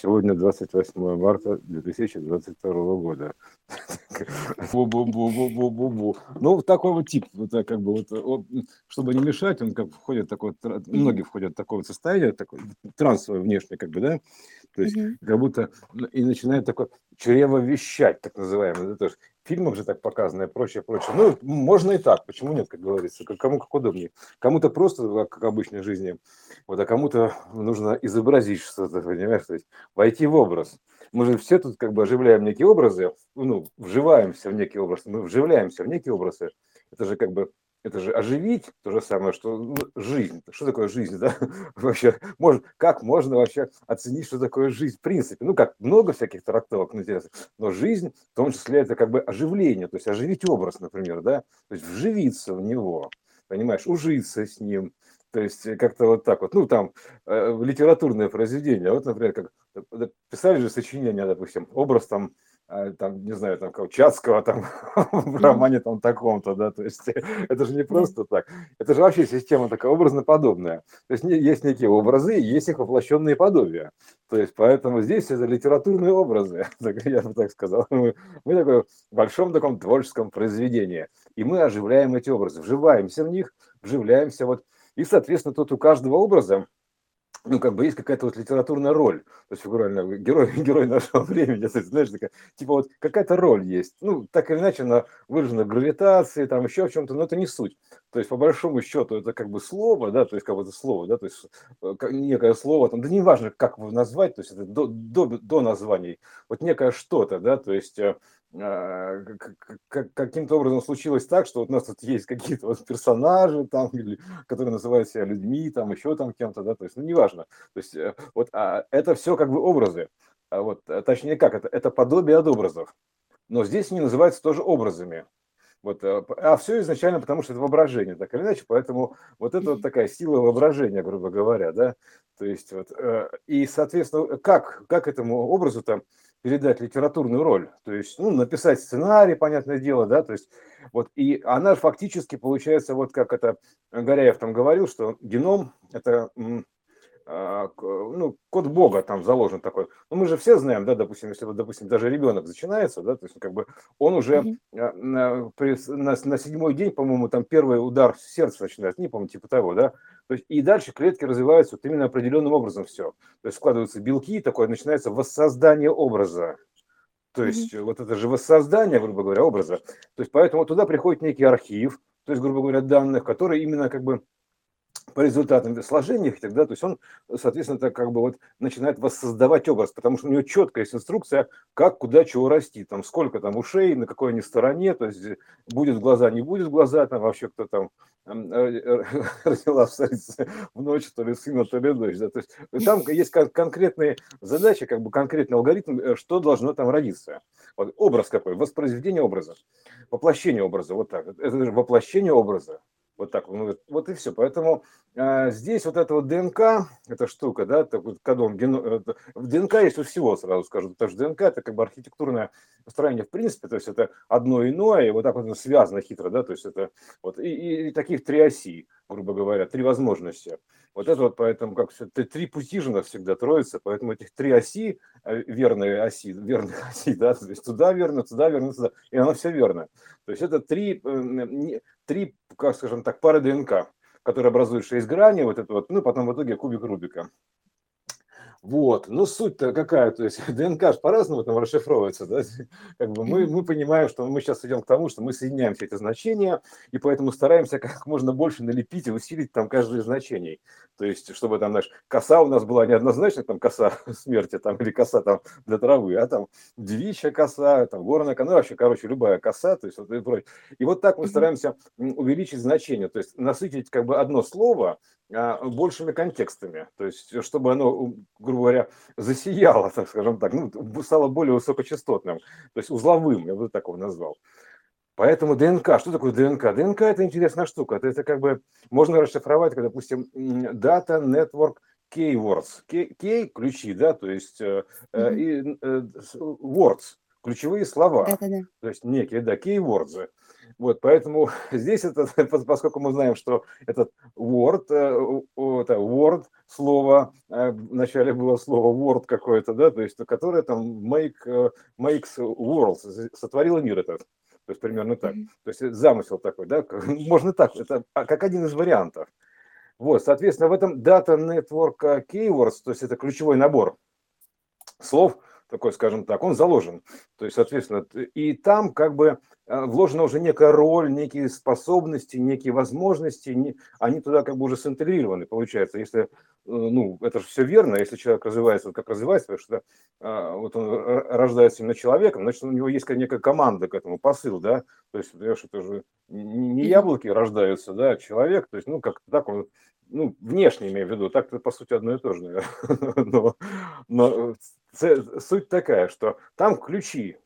Сегодня 28 марта 2022 года. Бу-бу-бу-бу-бу-бу-бу. Ну, такой вот тип, вот так как бы вот, чтобы не мешать, он как входит такой, многие входят в такое состояние, такое трансовое внешнее, как бы, да, то есть как будто и начинает такое чрево вещать, так называемое, да, тоже в фильмах же так показано и прочее, прочее. Ну, можно и так, почему нет, как говорится, кому как удобнее. Кому-то просто, как в обычной жизни, вот, а кому-то нужно изобразить что-то, понимаешь, то есть войти в образ. Мы же все тут как бы оживляем некие образы, ну, вживаемся в некие образы, мы вживляемся в некие образы. Это же как бы это же оживить то же самое, что ну, жизнь. Что такое жизнь, да? Вообще, может, как можно вообще оценить, что такое жизнь в принципе? Ну, как много всяких трактовок интересных, но жизнь, в том числе, это как бы оживление, то есть оживить образ, например, да? То есть вживиться в него, понимаешь, ужиться с ним, то есть как-то вот так вот, ну там э, литературное произведение, вот, например, как писали же сочинения, допустим, образ там а, там, не знаю, там, Чацкого там в романе там таком-то, да, то есть это же не просто так, это же вообще система такая образно-подобная, то есть есть некие образы, есть их воплощенные подобия, то есть поэтому здесь это литературные образы, я бы так сказал, мы, мы такой в большом таком творческом произведении, и мы оживляем эти образы, вживаемся в них, вживляемся вот, и, соответственно, тут у каждого образа ну, как бы есть какая-то вот литературная роль, то есть фигурально герой, герой нашего времени, знаешь, такая, типа вот какая-то роль есть, ну, так или иначе она выражена в гравитации, там еще в чем-то, но это не суть. То есть, по большому счету, это как бы слово, да, то есть, как бы это слово, да, то есть, э, некое слово, там, да неважно, как его назвать, то есть, это до, до, до названий, вот некое что-то, да, то есть, э, каким-то образом случилось так, что вот у нас тут есть какие-то вот персонажи там, которые называют себя людьми, там еще там кем-то, да, то есть, ну, неважно. То есть, э, вот а это все как бы образы. А вот, э, точнее как, это, это подобие от образов. Но здесь они называются тоже образами. Вот, э, а все изначально потому, что это воображение, так или иначе, поэтому вот это вот такая сила воображения, грубо говоря, да, то есть вот, и, соответственно, как, как этому образу там передать литературную роль, то есть, ну, написать сценарий, понятное дело, да, то есть, вот, и она фактически получается, вот как это Горяев там говорил, что геном – это ну, код Бога там заложен такой. Ну, мы же все знаем, да, допустим, если, вот, допустим, даже ребенок начинается, да, то есть, как бы он уже mm-hmm. на, на, на седьмой день, по-моему, там первый удар сердца начинает, не помню, типа того, да, то есть, и дальше клетки развиваются вот именно определенным образом все. То есть, складываются белки, такое начинается воссоздание образа. То есть, mm-hmm. вот это же воссоздание, грубо говоря, образа. То есть, поэтому туда приходит некий архив, то есть, грубо говоря, данных, которые именно как бы по результатам сложения их тогда, то есть он, соответственно, так как бы вот начинает воссоздавать образ, потому что у него четкая есть инструкция, как, куда, чего расти, там, сколько там ушей, на какой они стороне, то есть будет глаза, не будет глаза, там вообще кто там э, э, родила в ночь, то ли сына, то ли дочь, да, то есть там есть конкретные задачи, как бы конкретный алгоритм, э, что должно там родиться. Вот, образ какой, воспроизведение образа, воплощение образа, вот так, это же воплощение образа, вот так, ну, вот и все. Поэтому а, здесь вот эта вот ДНК, эта штука, да, так вот кодон, ген... в ДНК есть у всего, сразу скажу, потому что ДНК это как бы архитектурное строение в принципе, то есть это одно иное, и вот так вот связано хитро, да, то есть это вот и, и, и таких три оси, грубо говоря, три возможности. Вот это вот поэтому как все, три пути же всегда троица, поэтому этих три оси, э, верные оси, верные оси, да, то есть туда верно, туда верно, туда, и оно все верно. То есть это три, э, три, как скажем так, пары ДНК, которые образуют шесть граней, вот это вот, ну, потом в итоге кубик Рубика. Вот, ну суть-то какая, то есть ДНК же по-разному там расшифровывается, да, как бы мы, мы понимаем, что мы сейчас идем к тому, что мы соединяем все эти значения, и поэтому стараемся как можно больше налепить и усилить там каждое из значений, то есть чтобы там, знаешь, коса у нас была неоднозначно, там коса смерти там или коса там для травы, а там девичья коса, там горная коса, ну вообще, короче, любая коса, то есть вот и прочее. И вот так мы стараемся увеличить значение, то есть насытить как бы одно слово а, большими контекстами, то есть чтобы оно, грубо говоря, засияло, так скажем так, ну, стало более высокочастотным, то есть узловым, я бы так его назвал. Поэтому ДНК, что такое ДНК? ДНК это интересная штука, это, это как бы можно расшифровать, как, допустим, Data Network Keywords, Key, key ключи, да, то есть э, э, и э, words, ключевые слова, Да-да-да. то есть некие, да, keywords. Вот, поэтому здесь это, поскольку мы знаем, что этот word, э, это word слово, э, вначале было слово word какое-то, да, то есть, которое там make, э, makes worlds, сотворило мир этот. То есть примерно так. То есть замысел такой, да, можно так, это а, как один из вариантов. Вот, соответственно, в этом Data Network Keywords, то есть это ключевой набор слов, такой, скажем так, он заложен. То есть, соответственно, и там как бы э, вложена уже некая роль, некие способности, некие возможности, они туда как бы уже синтегрированы, получается. Если, э, ну, это же все верно, если человек развивается, вот как развивается, потому что а, вот он рождается именно человеком, значит, у него есть некая команда к этому, посыл, да, то есть, понимаешь, это же не яблоки рождаются, да, а человек, то есть, ну, как так он ну, внешне имею в виду, так-то по сути одно и то же, наверное. но, но суть такая, что там ключи,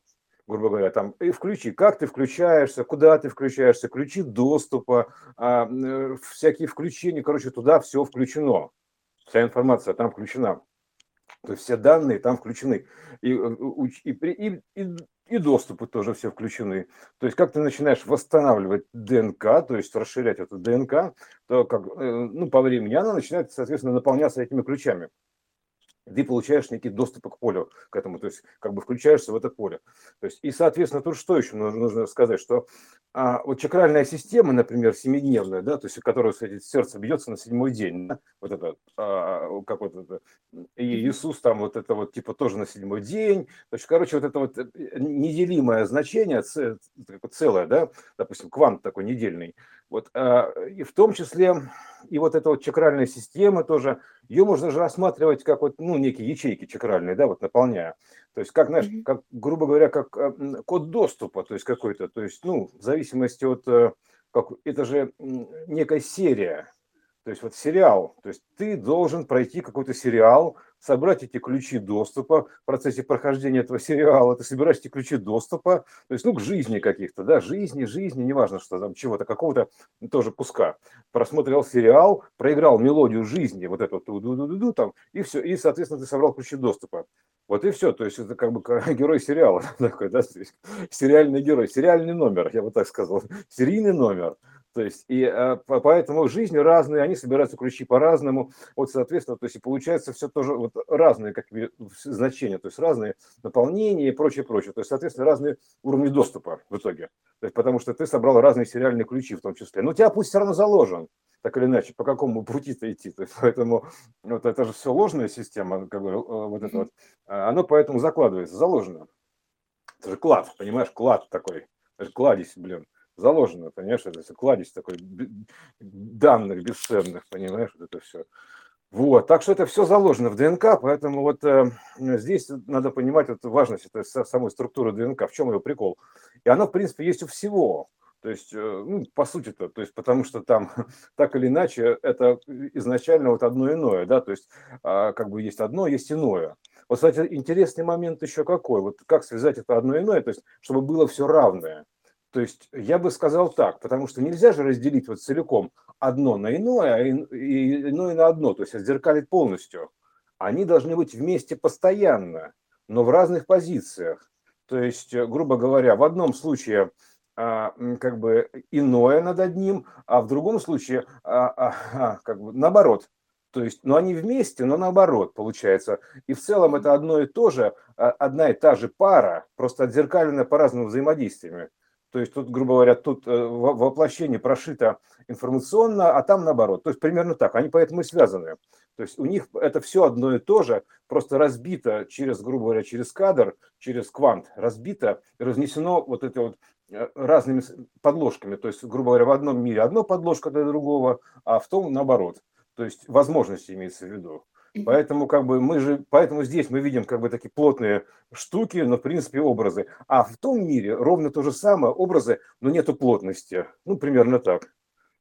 грубо говоря, там и включи, как ты включаешься, куда ты включаешься, ключи доступа, а, всякие включения, короче, туда все включено, вся информация там включена. То есть все данные там включены. И, э, и, и, и, и доступы тоже все включены. То есть как ты начинаешь восстанавливать ДНК, то есть расширять эту ДНК, то как, э, ну, по времени она начинает, соответственно, наполняться этими ключами ты получаешь некий доступ к полю, к этому, то есть как бы включаешься в это поле. То есть, и, соответственно, тут что еще нужно, нужно сказать, что а, вот чакральная система, например, семидневная, да, то есть, которая, кстати, сердце бьется на седьмой день, да, вот это, а, как вот это, и Иисус там вот это вот типа тоже на седьмой день, то есть, короче, вот это вот э, неделимое значение, целое, да, допустим, квант такой недельный, вот, а, и в том числе и вот эта вот чакральная система тоже, ее можно же рассматривать как вот, ну, некие ячейки чакральные, да, вот наполняя. То есть, как, знаешь, как, грубо говоря, как а, код доступа, то есть какой-то, то есть, ну, в зависимости от, э, как, это же некая серия, то есть вот сериал, то есть ты должен пройти какой-то сериал, собрать эти ключи доступа в процессе прохождения этого сериала, ты собираешь эти ключи доступа, то есть, ну, к жизни каких-то, да, жизни, жизни, неважно, что там, чего-то, какого-то тоже куска. Просмотрел сериал, проиграл мелодию жизни, вот эту ду ду ду ду там, и все, и, соответственно, ты собрал ключи доступа. Вот и все, то есть это как бы герой сериала такой, да, сериальный герой, сериальный номер, я бы так сказал, серийный номер. То есть, и а, поэтому жизни разные, они собираются ключи по-разному. Вот, соответственно, то есть, и получается все тоже вот разные как значения, то есть разные наполнения и прочее, прочее. То есть, соответственно, разные уровни доступа в итоге. То есть, потому что ты собрал разные сериальные ключи в том числе. Но у тебя пусть все равно заложен, так или иначе, по какому пути-то идти. То есть, поэтому вот это же все ложная система, как бы, э, вот это вот, а, оно поэтому закладывается, заложено. Это же клад, понимаешь, клад такой. Это же кладезь, блин заложено, понимаешь, это кладезь такой данных бесценных, понимаешь, вот это все. Вот, так что это все заложено в ДНК, поэтому вот э, здесь надо понимать вот важность этой самой структуры ДНК, в чем ее прикол. И она, в принципе, есть у всего. То есть, э, ну, по сути-то, то есть, потому что там так или иначе это изначально вот одно иное, да, то есть, э, как бы есть одно, есть иное. Вот, кстати, интересный момент еще какой, вот как связать это одно иное, то есть, чтобы было все равное. То есть я бы сказал так, потому что нельзя же разделить вот целиком одно на иное, а иное на одно, то есть отзеркалить полностью. Они должны быть вместе постоянно, но в разных позициях. То есть, э, грубо говоря, в одном случае а, как бы иное над одним, а в другом случае а, как бы наоборот. То есть, но они вместе, но наоборот получается. И в целом это одно и то же, одна и та же пара, просто отзеркалена по разным взаимодействиями. То есть тут, грубо говоря, тут э, воплощение прошито информационно, а там наоборот. То есть примерно так. Они поэтому и связаны. То есть у них это все одно и то же, просто разбито через, грубо говоря, через кадр, через квант, разбито и разнесено вот это вот э, разными подложками. То есть, грубо говоря, в одном мире одно подложка для другого, а в том наоборот. То есть возможности имеется в виду. Поэтому как бы мы же, поэтому здесь мы видим как бы такие плотные штуки, но в принципе образы. А в том мире ровно то же самое, образы, но нету плотности. Ну, примерно так.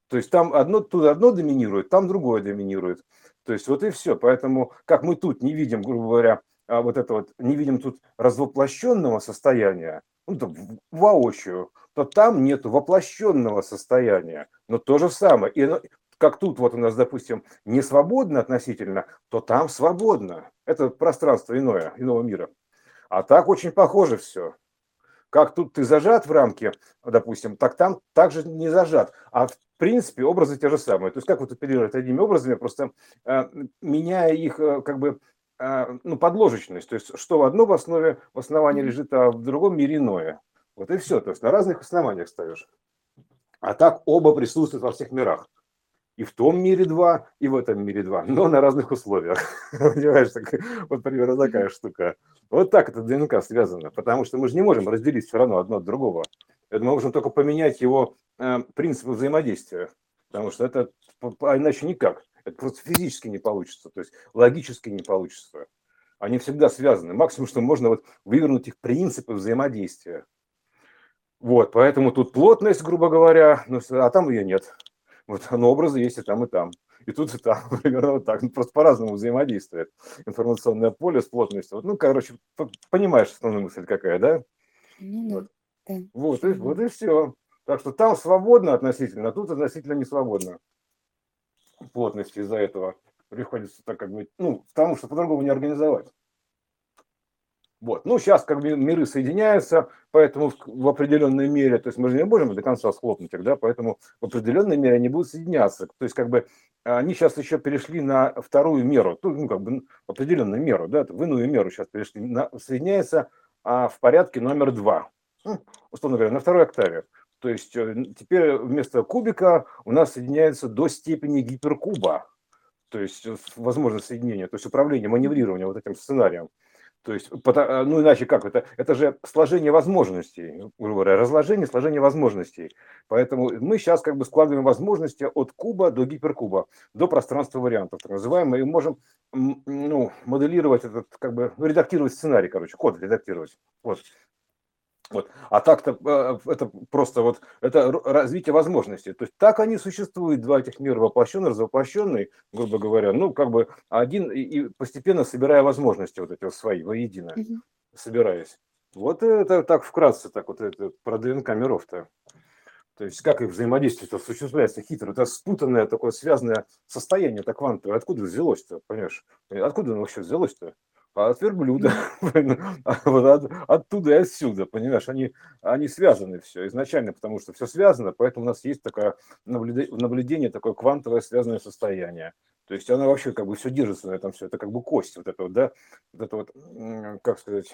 То есть там одно, тут одно доминирует, там другое доминирует. То есть вот и все. Поэтому как мы тут не видим, грубо говоря, а вот это вот, не видим тут развоплощенного состояния, ну, то воочию, то там нету воплощенного состояния, но то же самое. И как тут вот у нас, допустим, не свободно относительно, то там свободно. Это пространство иное, иного мира. А так очень похоже все. как тут ты зажат в рамке, допустим, так там также не зажат. А в принципе образы те же самые. То есть как вот оперировать одними образами, просто э, меняя их э, как бы э, ну, подложечность. То есть что в одном основе, в основании лежит, а в другом мире иное. Вот и все. То есть на разных основаниях ставишь. А так оба присутствуют во всех мирах и в том мире два, и в этом мире два, но на разных условиях. Понимаешь, так, вот примерно такая штука. Вот так это ДНК связано, потому что мы же не можем разделить все равно одно от другого. Это мы можем только поменять его э, принципы взаимодействия, потому что это а иначе никак. Это просто физически не получится, то есть логически не получится. Они всегда связаны. Максимум, что можно вот вывернуть их принципы взаимодействия. Вот, поэтому тут плотность, грубо говоря, ну, а там ее нет. Вот, но образы есть и там, и там. И тут, и там, примерно вот так. Ну, просто по-разному взаимодействует информационное поле с плотностью. Вот, ну, короче, понимаешь основную мысль какая, да? Ну, вот. Да. Вот, и, вот и все. Так что там свободно относительно, а тут относительно не свободно плотности из-за этого приходится так как бы, ну, потому что по-другому не организовать. Вот. Ну, сейчас как бы миры соединяются, поэтому в определенной мере, то есть мы же не можем до конца схлопнуть их, да, поэтому в определенной мере они будут соединяться. То есть как бы они сейчас еще перешли на вторую меру, ну, как бы определенную меру, да, в иную меру сейчас перешли, на, соединяется а, в порядке номер два, ну, условно говоря, на второй октаве. То есть э, теперь вместо кубика у нас соединяется до степени гиперкуба, то есть э, возможность соединения, то есть управление, маневрирование вот этим сценарием. То есть, а, ну иначе как это? Это же сложение возможностей, говоря, разложение, сложение возможностей. Поэтому мы сейчас как бы складываем возможности от куба до гиперкуба, до пространства вариантов, так называемые, и можем ну, моделировать этот, как бы, редактировать сценарий, короче, код редактировать. Вот. Вот. А так-то э, это просто вот это развитие возможностей. То есть так они существуют, два этих мира, воплощенный, развоплощенный, грубо говоря, ну, как бы один и постепенно собирая возможности вот эти вот свои воедино, угу. собираясь. Вот это так вкратце, так вот это про ДНК миров-то. То есть как их взаимодействие осуществляется хитро. Это спутанное такое связанное состояние, это квантовое. Откуда взялось-то, понимаешь? Откуда оно вообще взялось-то? А от верблюда, вот от, оттуда и отсюда, понимаешь, они, они связаны все изначально, потому что все связано, поэтому у нас есть такое наблюдение, такое квантовое связанное состояние. То есть она вообще как бы все держится на этом все, это как бы кость вот это вот, да, вот это вот, как сказать,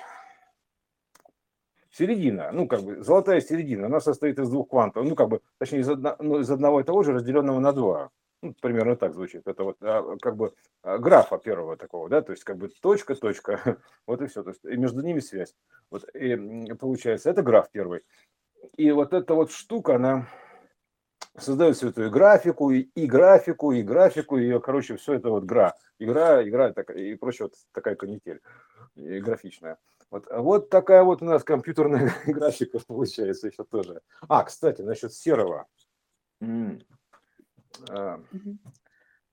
середина, ну как бы золотая середина, она состоит из двух квантов, ну как бы, точнее из, одно, ну, из одного и того же, разделенного на два. Ну, примерно так звучит. Это вот а, как бы а, графа первого такого, да, то есть как бы точка, точка, вот и все. То есть и между ними связь. Вот и получается, это граф первый. И вот эта вот штука, она создает всю эту и графику, и, и графику, и графику, и, короче, все это вот гра. Игра, игра такая, и прочее, вот такая канитель и графичная. Вот, вот такая вот у нас компьютерная графика получается еще тоже. А, кстати, насчет серого. А,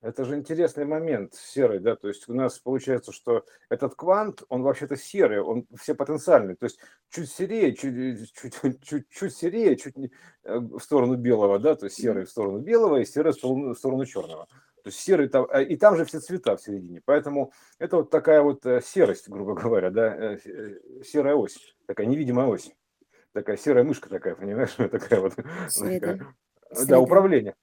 это же интересный момент серый, да, то есть у нас получается, что этот квант, он вообще-то серый, он все потенциальный, то есть чуть серее, чуть, чуть, чуть, чуть серее, чуть э, в сторону белого, да, то есть серый в сторону белого и серый в сторону, в сторону черного. То есть серый там, а, и там же все цвета в середине, поэтому это вот такая вот э, серость, грубо говоря, да, э, серая ось, такая невидимая ось, такая серая мышка такая, понимаешь, такая вот, такая, да, управление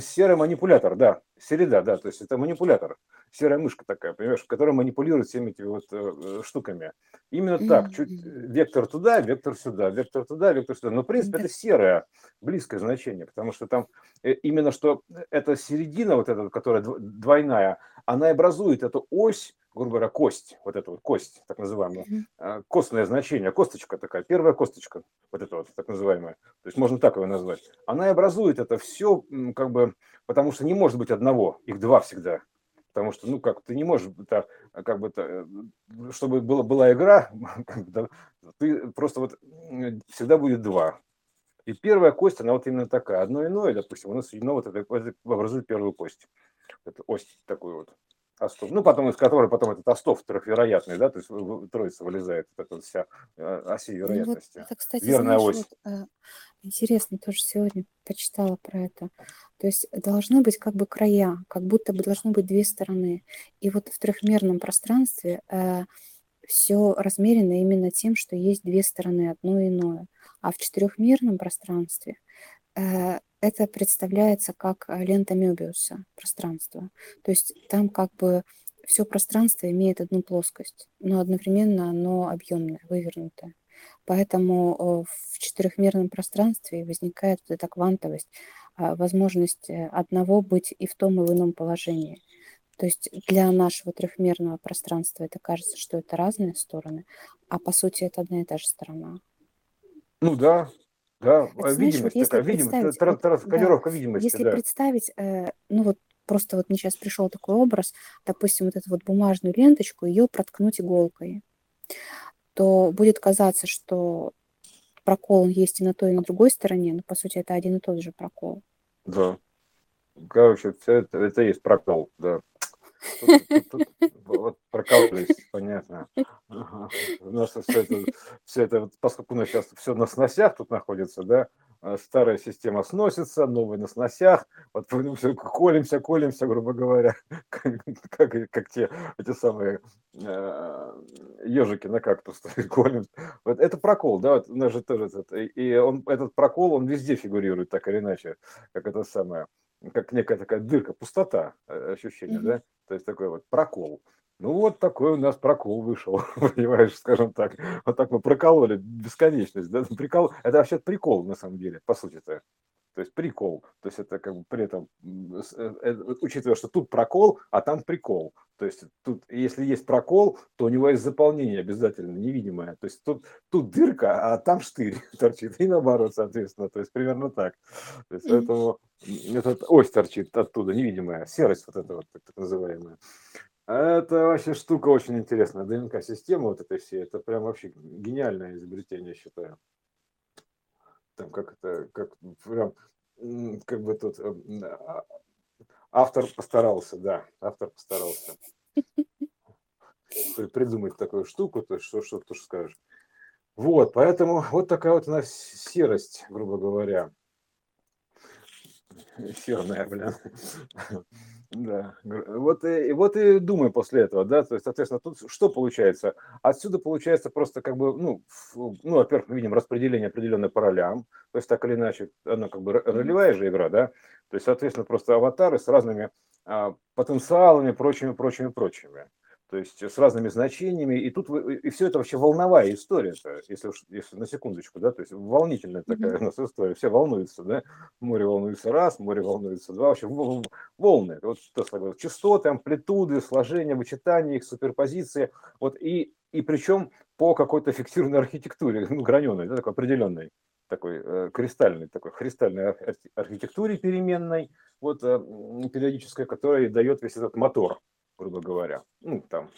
серый манипулятор, да, середа, да, то есть это манипулятор, серая мышка такая, понимаешь, которая манипулирует всеми этими вот э, штуками. Именно mm-hmm. так, чуть вектор туда, вектор сюда, вектор туда, вектор сюда. Но, в принципе, mm-hmm. это серое, близкое значение, потому что там э, именно что эта середина, вот эта, которая двойная, она образует эту ось, грубо говоря, кость, вот эта вот кость, так называемая, mm-hmm. костное значение, косточка такая, первая косточка, вот эта вот так называемая, то есть можно так его назвать, она и образует это все, как бы, потому что не может быть одного, их два всегда, потому что, ну, как ты не можешь, это, как бы, это, э, чтобы была, была игра, ты просто вот всегда будет два. И первая кость, она вот именно такая, одно иное, допустим, у нас соединено вот это, образует первую кость, это ось такую вот. Остов. Ну, потом из которой потом этот Остов трехвероятный, да, то есть троица вылезает, вот эта вся э, оси вероятности. Ну, вот это, кстати, Верная знаешь, ось. Вот, э, интересно, тоже сегодня почитала про это. То есть должны быть как бы края, как будто бы должны быть две стороны. И вот в трехмерном пространстве э, все размерено именно тем, что есть две стороны, одно и иное. А в четырехмерном пространстве э, это представляется как лента Мёбиуса пространства. То есть там как бы все пространство имеет одну плоскость, но одновременно оно объемное, вывернутое. Поэтому в четырехмерном пространстве возникает вот эта квантовость, а, возможность э, одного быть и в том, и в ином положении. То есть для нашего трехмерного пространства это кажется, что это разные стороны, а по сути это одна и та же сторона. Ну да, да, Это а знаешь, видимость такая, если видимость, представить, вот, да, видимости, если да. представить, э, ну вот просто вот мне сейчас пришел такой образ, допустим, вот эту вот бумажную ленточку, ее проткнуть иголкой, то будет казаться, что прокол есть и на той, и на другой стороне, но по сути это один и тот же прокол. Да. Короче, это, это есть прокол, да. Тут, тут, вот прокололись, понятно. У нас все это, все это, поскольку у нас сейчас все на сносях тут находится, да, а старая система сносится, новая на сносях, вот все колемся, колемся, грубо говоря, как, как, как те эти самые э, ежики на кактус колем. Вот это прокол, да, вот у нас же тоже этот, и он, этот прокол, он везде фигурирует так или иначе, как это самое, как некая такая дырка, пустота э, ощущение, mm-hmm. да, то есть такой вот прокол. Ну вот такой у нас прокол вышел, понимаешь, скажем так. Вот так мы прокололи бесконечность. Да? Прикол, это вообще прикол на самом деле, по сути-то. То есть прикол. То есть это как бы при этом, э, э, учитывая, что тут прокол, а там прикол. То есть тут, если есть прокол, то у него есть заполнение обязательно невидимое. То есть тут, тут дырка, а там штырь торчит. И наоборот, соответственно. То есть примерно так. То есть поэтому этот ось торчит оттуда, невидимая. Серость вот эта вот, так называемая. Это вообще штука очень интересная. ДНК-система вот этой всей, это прям вообще гениальное изобретение, считаю. Там как это, как прям, как бы тут э, а, автор постарался, да, автор постарался придумать такую штуку, то есть что, что ты скажешь. Вот, поэтому вот такая вот у нас серость, грубо говоря. Серная, блин. Да, вот и, вот и думаю после этого, да, то есть, соответственно, тут что получается? Отсюда получается просто как бы, ну, ну, во-первых, мы видим распределение определенной по ролям, то есть так или иначе, она как бы ролевая же игра, да, то есть, соответственно, просто аватары с разными а, потенциалами, прочими, прочими, прочими то есть с разными значениями, и тут вы, и все это вообще волновая история, -то, если уж если на секундочку, да, то есть волнительная такая у нас история, все волнуются, да, море волнуется раз, море волнуется два, вообще волны, вот что сказать, частоты, амплитуды, сложения, вычитания их, суперпозиции, вот и и причем по какой-то фиксированной архитектуре, ну, граненой, да, такой определенной, такой э, кристальной, такой кристальной архитектуре переменной, вот э, периодической, которая дает весь этот мотор, грубо говоря. Ну, там,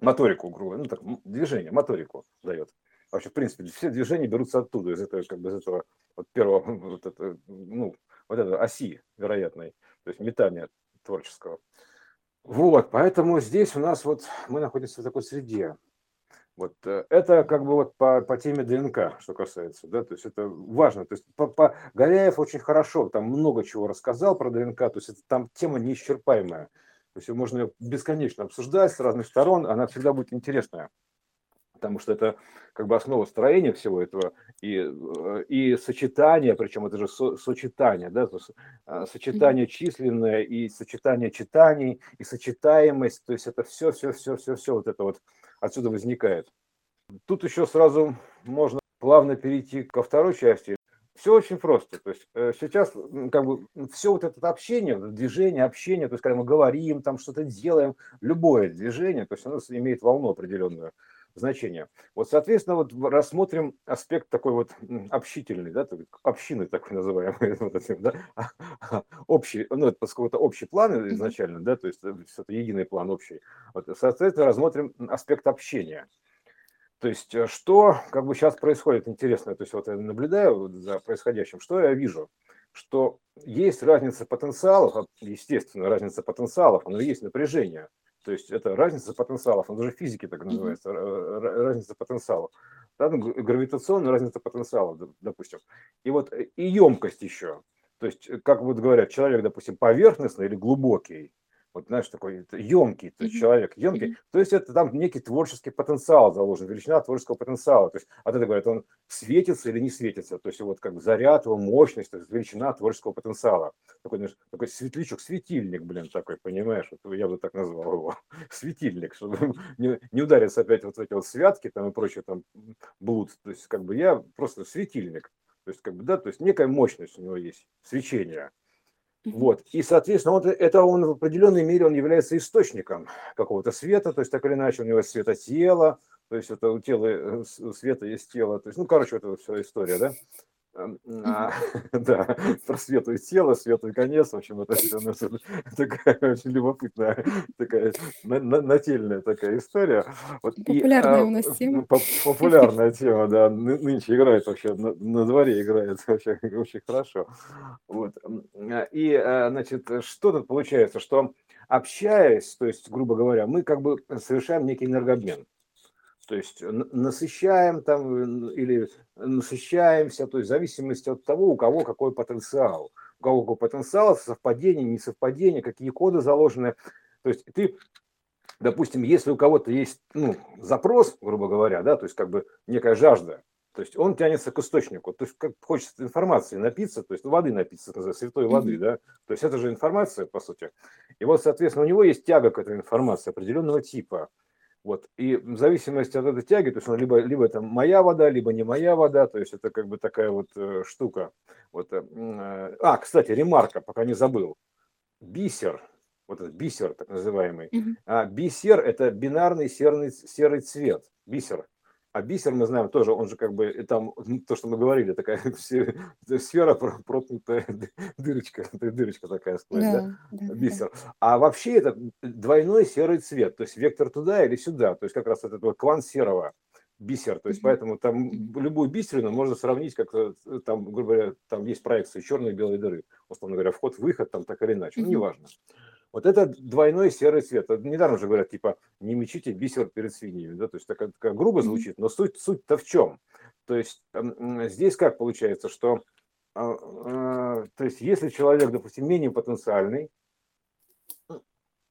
моторику, грубо ну, так, движение, моторику дает. Вообще, в принципе, все движения берутся оттуда, из этого, как бы, из этого вот первого, вот это, ну, вот этой оси вероятной, то есть метания творческого. Вот, поэтому здесь у нас вот мы находимся в такой среде. Вот э, это как бы вот по, по теме ДНК, что касается, да, то есть это важно. То есть по, по, Горяев очень хорошо, там много чего рассказал про ДНК, то есть это там тема неисчерпаемая. То есть можно ее бесконечно обсуждать с разных сторон, она всегда будет интересная, потому что это как бы основа строения всего этого и, э, и сочетание, причем это же со, сочетание, да, а, сочетание численное и сочетание читаний и сочетаемость, то есть это все, все, все, все, все вот это вот отсюда возникает. Тут еще сразу можно плавно перейти ко второй части все очень просто. То есть э, сейчас как бы все вот это общение, движение, общение, то есть когда мы говорим, там что-то делаем, любое движение, то есть оно имеет волну определенную значение. Вот, соответственно, вот рассмотрим аспект такой вот общительный, да, общины такой называемый, вот этим, да, общий, ну, это поскольку это общий план изначально, да, то есть это единый план общий. Вот, соответственно, рассмотрим аспект общения. То есть, э, что как бы сейчас происходит интересно, то есть вот я наблюдаю за происходящим, что я вижу, что есть разница потенциалов, естественно, разница потенциалов, но есть напряжение. То есть это разница потенциалов, она даже в физике так называется, mm-hmm. разница потенциалов. Да, ну, гравитационная разница потенциалов, допустим. И вот и емкость еще. То есть, как вот говорят, человек, допустим, поверхностный или глубокий, вот знаешь, такой емкий, то есть человек емкий, то есть это там некий творческий потенциал заложен, величина творческого потенциала, то есть от этого говорят, он светится или не светится, то есть вот как бы заряд его, мощность, то есть величина творческого потенциала, такой, знаешь, такой светлячок, светильник, блин, такой, понимаешь, вот я бы так назвал его, светильник, чтобы не, не удариться опять вот в эти вот святки там и прочее там блуд, то есть как бы я просто светильник, то есть как бы да, то есть некая мощность у него есть, свечение, вот. И, соответственно, вот это он в определенной мере он является источником какого-то света, то есть так или иначе у него есть светотело, то есть это у тела э, света есть тело, то есть, ну, короче, это вся история, да. А, да, про светлое тело, светлый конец, в общем, это все такая очень любопытная, такая нательная такая история. Вот, популярная и, а, у нас тема. Популярная тема, да, нынче играет вообще, на, на дворе играет вообще очень хорошо. Вот. И, а, значит, что тут получается, что общаясь, то есть, грубо говоря, мы как бы совершаем некий энергообмен. То есть насыщаем там или насыщаемся, то есть в зависимости от того, у кого какой потенциал. У кого какой потенциал, совпадение, несовпадение, какие коды заложены. То есть ты, допустим, если у кого-то есть ну, запрос, грубо говоря, да, то есть как бы некая жажда, то есть он тянется к источнику, то есть как хочется информации напиться, то есть воды напиться, святой воды, да, то есть это же информация, по сути. И вот, соответственно, у него есть тяга к этой информации определенного типа – вот. И в зависимости от этой тяги, то есть он либо, либо это моя вода, либо не моя вода, то есть это как бы такая вот э, штука. Вот, э, э, а, кстати, ремарка, пока не забыл. Бисер, вот этот бисер так называемый. Mm-hmm. А, бисер – это бинарный серный, серый цвет. Бисер. А бисер, мы знаем, тоже, он же как бы, там, то, что мы говорили, такая сфера проткнутая дырочка, дырочка такая, сказать, да, да? бисер. Да. А вообще это двойной серый цвет, то есть вектор туда или сюда, то есть как раз этот вот квант серого, бисер, то есть mm-hmm. поэтому там любую бисерину можно сравнить, как э, там, грубо говоря, там есть проекции черной и белой дыры, условно говоря, вход-выход там так или иначе, mm-hmm. ну, неважно. Вот это двойной серый цвет. Недаром же говорят, типа, не мечите бисер перед свиньями. Да? То есть так, так грубо звучит, но суть, суть-то в чем? То есть здесь как получается, что а, а, то есть если человек, допустим, менее потенциальный,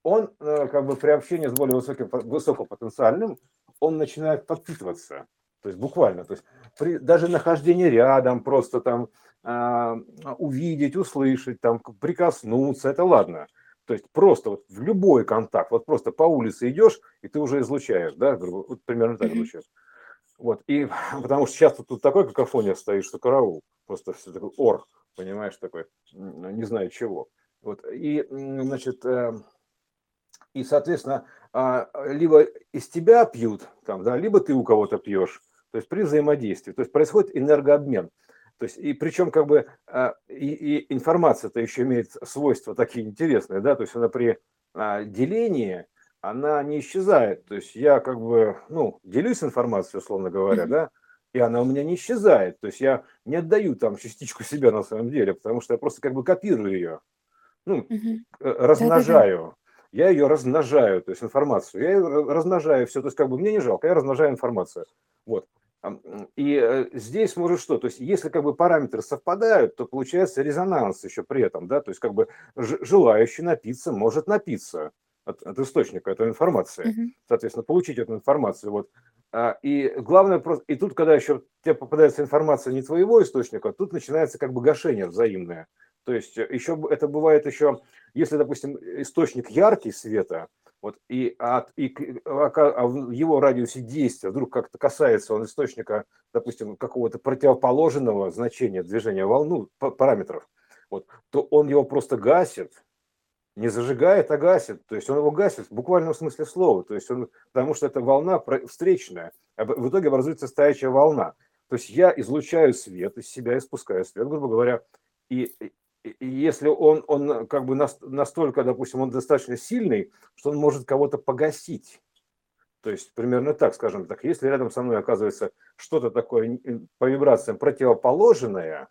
он э, как бы при общении с более высоким, высокопотенциальным, он начинает подпитываться. То есть буквально, то есть при даже нахождении рядом, просто там э, увидеть, услышать, там прикоснуться, это ладно. То есть просто вот в любой контакт, вот просто по улице идешь, и ты уже излучаешь, да, вот примерно так излучаешь. Вот, и потому что сейчас тут такой какофония стоит, что караул, просто все такой ор, понимаешь, такой, не знаю чего. Вот, и, значит, э, и, соответственно, э, либо из тебя пьют, там, да, либо ты у кого-то пьешь, то есть при взаимодействии, то есть происходит энергообмен. То есть, и причем как бы а, и, и информация-то еще имеет свойства такие интересные, да, то есть она при а, делении, она не исчезает. То есть я как бы, ну, делюсь информацией, условно говоря, да, и она у меня не исчезает. То есть я не отдаю там частичку себя на самом деле, потому что я просто как бы копирую ее, ну, размножаю. Я ее размножаю, то есть информацию. Я ее размножаю все, то есть как бы мне не жалко, я размножаю информацию. Вот. И э, здесь может что? То есть если как бы параметры совпадают, то получается резонанс еще при этом, да, то есть как бы желающий напиться может напиться от, от источника этой информации, mm-hmm. соответственно, получить эту информацию. Вот. А, и главное просто, и тут, когда еще тебе попадается информация не твоего источника, тут начинается как бы гашение взаимное. То есть э, еще это бывает еще, если, допустим, источник яркий света, вот, и, от, и а, а в его радиусе действия вдруг как-то касается он источника, допустим, какого-то противоположного значения движения волны, ну, параметров, вот, то он его просто гасит, не зажигает, а гасит. То есть он его гасит в буквальном смысле слова. То есть он, потому что это волна встречная. А в итоге образуется стоячая волна. То есть я излучаю свет из себя, испускаю свет, грубо говоря, и, если он, он как бы настолько, допустим, он достаточно сильный, что он может кого-то погасить. То есть примерно так, скажем так, если рядом со мной оказывается что-то такое по вибрациям противоположное,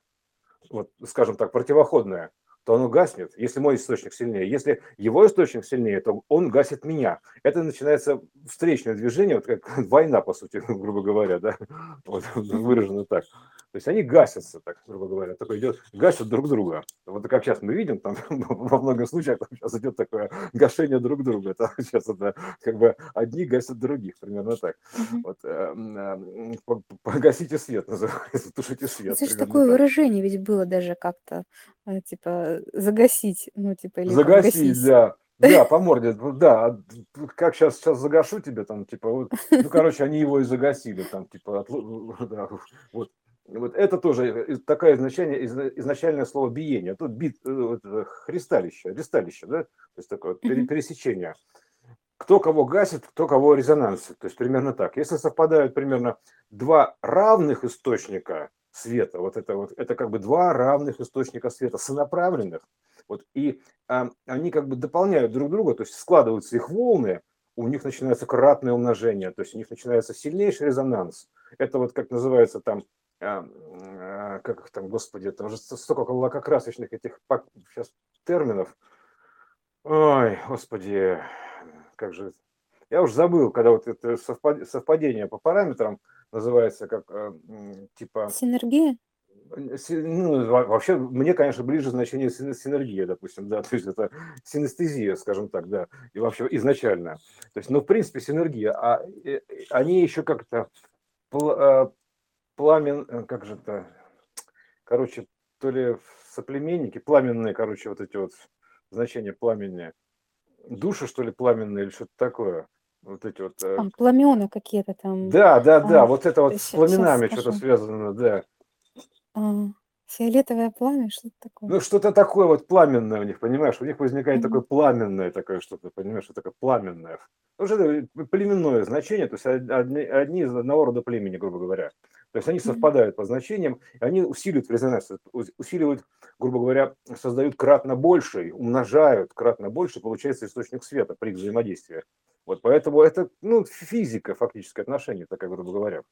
вот, скажем так, противоходное, то оно гаснет, если мой источник сильнее. Если его источник сильнее, то он гасит меня. Это начинается встречное движение, вот как война, по сути, грубо говоря, да, вот, выражено так. То есть они гасятся, так грубо говоря, такое идет, гасят друг друга. Вот как сейчас мы видим, там во многих случаях там сейчас идет такое гашение друг друга. Там сейчас это как бы одни гасят других, примерно так. Вот, э, э, погасите свет, называется, тушите свет. Это же такое так. выражение ведь было даже как-то, э, типа, загасить, ну, типа, или Загасить, да. Да, по морде, да, как сейчас, сейчас загашу тебе, там, типа, вот, ну, короче, они его и загасили, там, типа, от, да, вот, вот это тоже такое изначальное, изначальное слово биение. Тут бит, э, вот, христалище, ристалище, да, то есть такое пересечение. Кто кого гасит, кто кого резонансит. То есть примерно так. Если совпадают примерно два равных источника света, вот это вот, это как бы два равных источника света, сонаправленных, вот, и а, они как бы дополняют друг друга, то есть складываются их волны, у них начинается кратное умножение, то есть у них начинается сильнейший резонанс. Это вот как называется там, как их там, господи, там уже столько лакокрасочных этих сейчас терминов. Ой, господи, как же, я уже забыл, когда вот это совпадение по параметрам называется как э, типа... Синергия? ну, вообще, мне, конечно, ближе значение синергия, допустим, да, то есть это синестезия, скажем так, да, и вообще изначально. То есть, ну, в принципе, синергия, а э, они еще как-то а, пламен, э, как же это, короче, то ли соплеменники, пламенные, короче, вот эти вот значения пламени, души, что ли, пламенные или что-то такое. Вот эти вот. Э, там пламена какие-то там. Да, да, да, а, вот это вот с пламенами что-то связано, да. А, фиолетовое пламя, что-то такое. Ну, что-то такое вот пламенное у них, понимаешь? У них возникает такое пламенное такое что-то, понимаешь, что такое пламенное. Что это племенное значение, то есть одни, одни из одного рода племени, грубо говоря. То есть они совпадают по значениям, и они усиливают резонанс, усиливают, грубо говоря, создают кратно больше, умножают кратно больше, получается источник света при взаимодействии. Вот поэтому это, ну, физика фактически отношения, такая, грубо говоря.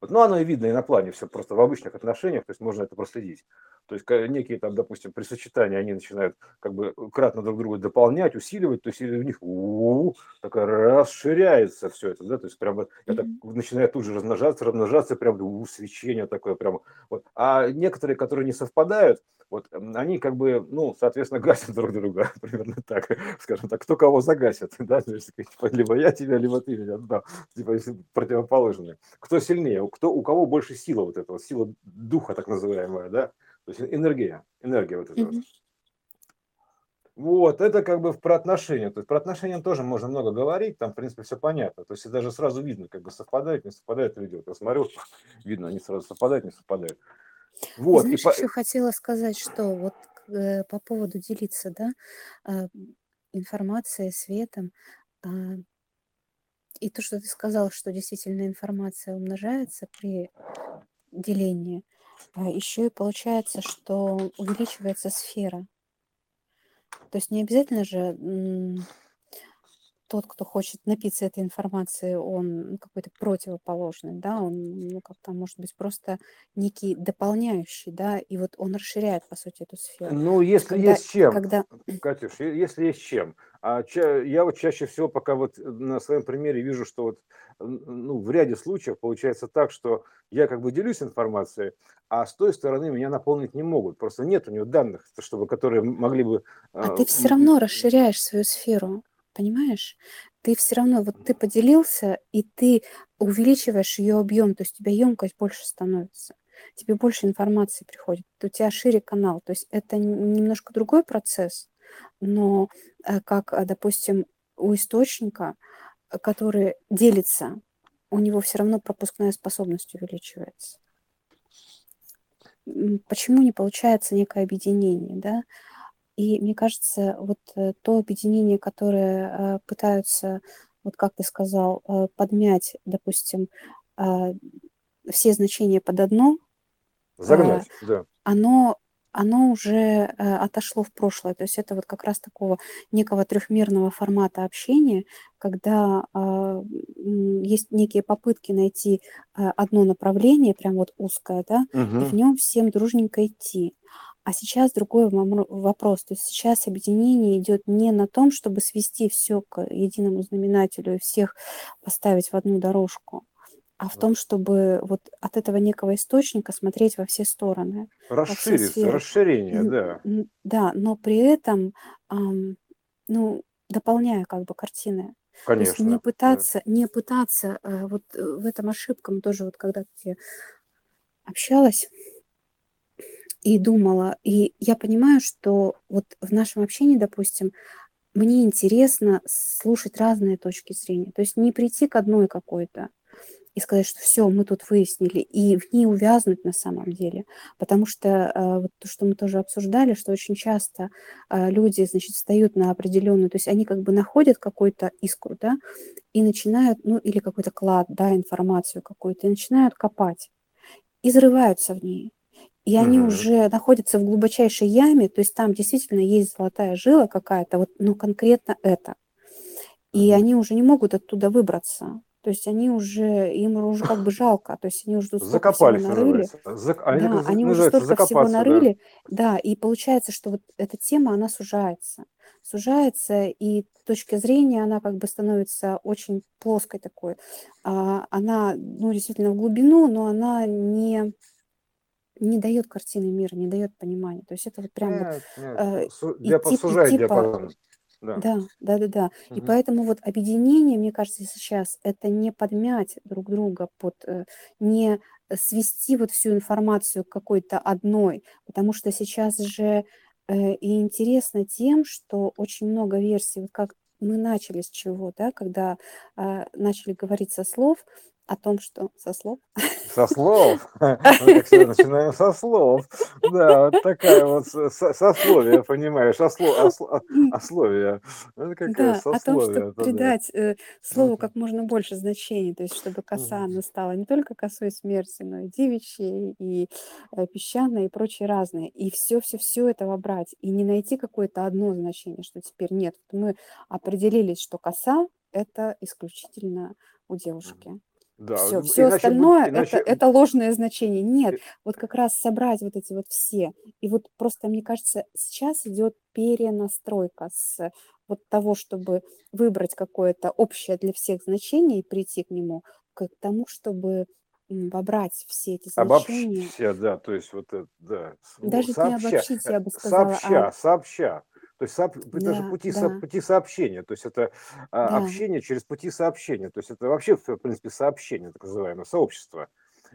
Вот, ну, оно и видно и на плане все просто в обычных отношениях, то есть можно это проследить. То есть некие там, допустим, при сочетании они начинают как бы кратно друг друга дополнять, усиливать, то есть у них у -у -у, такая расширяется все это, да, то есть прямо это начинает тут же размножаться, размножаться, прям у свечение такое прямо. Вот. А некоторые, которые не совпадают, вот они как бы, ну, соответственно, гасят друг друга, примерно так, скажем так, кто кого загасит, да, типа, либо я тебя, либо ты меня, да, типа противоположные. Кто сильнее, кто, у кого больше сила вот этого, сила духа так называемая, да, то есть энергия, энергия вот эта mm-hmm. вот. Это как бы про отношения. То есть про отношения тоже можно много говорить, там, в принципе, все понятно. То есть даже сразу видно, как бы совпадает, не совпадает люди. Вот я смотрю, видно, они сразу совпадают, не совпадают. Вот. Знаешь, и еще хотела сказать, что вот э, по поводу делиться, да, э, информацией, светом, э, и то, что ты сказал, что действительно информация умножается при делении, а еще и получается, что увеличивается сфера. То есть не обязательно же тот, кто хочет напиться этой информации, он какой-то противоположный, да, он ну, как-то может быть просто некий дополняющий, да, и вот он расширяет, по сути, эту сферу. Ну, если когда, есть чем, когда... Катюш, если есть чем. А ча- я вот чаще всего пока вот на своем примере вижу, что вот ну, в ряде случаев получается так, что я как бы делюсь информацией, а с той стороны меня наполнить не могут. Просто нет у него данных, чтобы, которые могли бы... А ты все равно расширяешь свою сферу. Понимаешь? Ты все равно, вот ты поделился, и ты увеличиваешь ее объем, то есть у тебя емкость больше становится, тебе больше информации приходит, у тебя шире канал. То есть это немножко другой процесс, но э, как, э, допустим, у источника, э, который делится, у него все равно пропускная способность увеличивается. Почему не получается некое объединение, да? И мне кажется, вот э, то объединение, которое э, пытаются, вот как ты сказал, э, подмять, допустим, все значения под одно, Загнать, да. оно, оно уже отошло в прошлое. То есть это вот как раз такого некого трехмерного формата общения, когда есть некие попытки найти одно направление, прям вот узкое, да, угу. и в нем всем дружненько идти. А сейчас другой вопрос. То есть сейчас объединение идет не на том, чтобы свести все к единому знаменателю и всех поставить в одну дорожку, а в том, чтобы вот от этого некого источника смотреть во все стороны, все Расшириться, сферы. расширение, да. Да, но при этом, ну, дополняя как бы картины. То есть не Конечно, да. пытаться, не пытаться, э, вот э, в этом ошибкам тоже вот когда я общалась и думала, и я понимаю, что вот в нашем общении, допустим, мне интересно слушать разные точки зрения. То есть не прийти к одной какой-то и сказать, что все, мы тут выяснили, и в ней увязнуть на самом деле. Потому что э, вот то, что мы тоже обсуждали, что очень часто э, люди, значит, встают на определенную, то есть они как бы находят какую-то искру, да, и начинают, ну, или какой-то клад, да, информацию какую-то, и начинают копать, и взрываются в ней. И они Мгм. уже находятся в глубочайшей яме, то есть там действительно есть золотая жила какая-то, вот, ну, конкретно это. И они уже не могут оттуда выбраться. То есть они уже, им уже как бы жалко, то есть они уже Закопались, нарыли. Зак- Они да, они уже столько всего закопаться, да. нарыли, да, и получается, что вот эта тема, она сужается, сужается, и точка зрения, она как бы становится очень плоской такой. А, Она, ну, действительно в глубину, но она не, не дает картины мира, не дает понимания. То есть это вот прям вот Нет, нет, э, су- диапа- идти, сужает идти по, диапазон. Да. да, да, да, да. И Мгм. поэтому вот объединение, мне кажется, сейчас это не подмять друг друга под, э, не свести вот всю информацию к какой-то одной, потому что сейчас же э, и интересно тем, что очень много версий, вот как мы начали с чего, да, когда э, начали говорить со слов о том, что со слов, Со слов. Мы, как всегда, начинаем со слов. Да, вот такая вот со- со- сословие, понимаешь, ословие. Это какая Да, о том, чтобы придать э, слову как можно больше значений, то есть чтобы коса, она стала не только косой смерти, но и девичьей, и э, песчаной, и прочие разные. И все-все-все это вобрать, и не найти какое-то одно значение, что теперь нет. Мы определились, что коса– это исключительно у девушки. Да, Все, все иначе, будет- остальное это, иначе это ложное значение. Нет, э, вот как раз собрать вот эти вот все. И вот просто, мне кажется, сейчас идет перенастройка с вот того, чтобы выбрать какое-то общее для всех значение и прийти к нему, к тому, чтобы вобрать все эти значения. обобщя, да, то есть вот это, да, ну, Даже не сообща, обобщить, э, я бы сказала, а сообща, сообща. То есть сооб- да, пути, со- да, пути сообщения, то есть это а, да, общение через пути сообщения, то есть это вообще, в принципе, сообщение, так называемое, сообщество.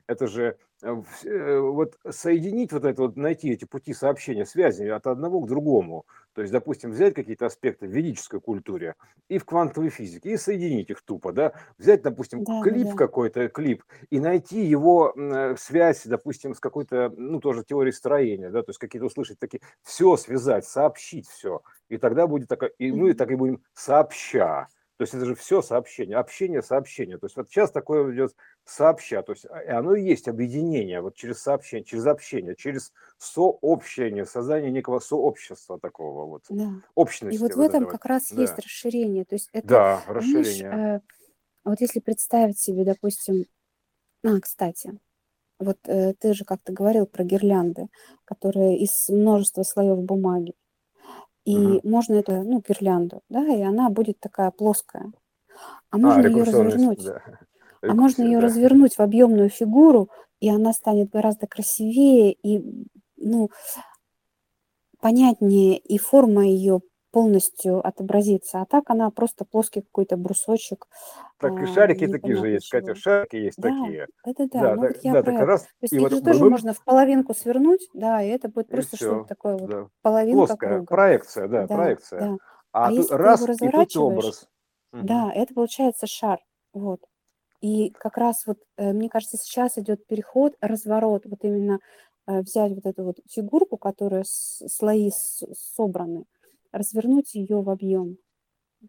Это же э, э, вот соединить вот это вот, найти эти пути сообщения, связи от одного к другому. То есть, допустим, взять какие-то аспекты в ведической культуре и в квантовой физике и соединить их тупо, да. Взять, допустим, да, клип да, какой-то, клип, и найти его связь, допустим, с какой-то, ну, тоже теорией строения, да, то есть какие-то услышать такие, все связать, сообщить все. И тогда будет такая, и мы Мгм. так и будем сообща. То есть это же все сообщение, общение, сообщение. То есть вот сейчас такое идет сообща, то есть и оно и есть объединение вот через сообщение, через общение, через сообщение, создание некого сообщества такого вот, да. И общности вот в вот этом этого. как раз есть Да, расширение. То есть это, да, расширение. э, вот если представить себе, допустим, а, кстати, Вот э, ты же как-то говорил про гирлянды, которые из множества слоев бумаги. И Мгм. можно эту, ну, гирлянду, да, и она будет такая плоская. А А, можно ее рекурсионность, развернуть. да. А можно ее да. развернуть в объемную фигуру, и она станет гораздо красивее и, ну, понятнее, и форма ее полностью отобразится. А так она просто плоский какой-то брусочек, Так и а, шарики такие же есть, Катя, чего. шарики есть Да, такие. да-да-да. Да, Ну так, вот я да, про так раз, То есть и их вот же тоже бым, можно в половинку свернуть, да, и это будет и просто что-то такое вот, да. половинка Плоская, круга. проекция, да, Да, проекция. да. А А тут раз, и тут образ. Да, это получается шар. Вот. И как раз вот, э, мне кажется, сейчас идет переход, разворот, вот именно э, взять вот эту вот фигурку, которая слои собраны, развернуть ее в объем.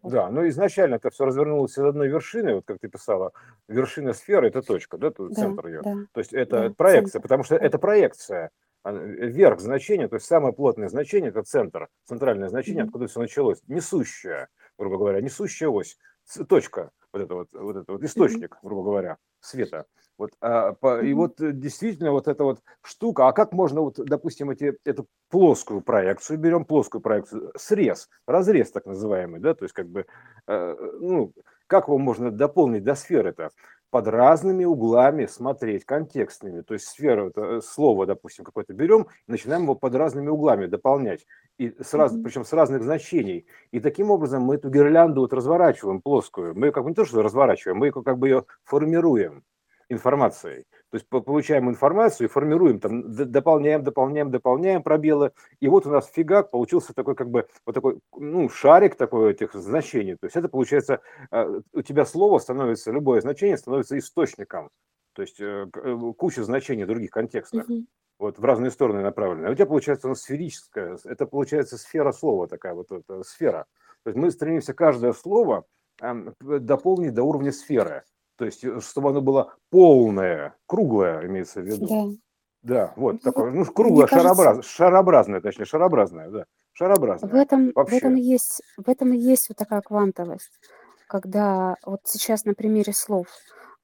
Вот. Да, но изначально это все развернулось из одной вершины, вот как ты писала, вершина сферы – это точка, да, Да, центр ее. да, То есть это да, проекция, центр. потому что это проекция. А, Верх значения, то есть самое плотное значение – это центр, центральное значение, Мгм. откуда все началось, несущая, грубо говоря, несущая ось, точка, вот это вот, вот это вот источник, грубо говоря, света. Вот, а, по- и вот э, действительно вот эта вот штука, а как можно вот, допустим, эти, эту плоскую проекцию, берем плоскую проекцию, срез, разрез так называемый, да, то есть как бы, э, ну, как его можно дополнить до сферы-то? Под разными углами смотреть, контекстными. То есть сферу, это э, слово, допустим, какое-то берем, и начинаем его под разными углами дополнять. И с раз, mm-hmm. причем с разных значений. И таким образом мы эту гирлянду вот разворачиваем плоскую. Мы ее как бы не то, что разворачиваем, мы ее как бы ее формируем информацией. То есть получаем информацию и формируем, там, дополняем, дополняем, дополняем пробелы. И вот у нас фигак получился такой как бы вот такой ну, шарик такой этих значений. То есть это получается, а, у тебя слово становится, любое значение становится источником. То есть э, э, куча значений в других контекстах. Вот в разные стороны направлены. А у тебя получается оно сферическое. Это получается сфера слова такая вот эта сфера. То есть мы стремимся каждое слово дополнить до уровня сферы. То есть, э, чтобы оно было полное, круглое, имеется в виду. Да. Да, вот ну, такое, ну, круглое, шарообраз, шарообразное, точнее, шарообразное, да, шарообразное. В этом, в этом, и есть, в этом и есть вот такая квантовость, когда вот сейчас на примере слов,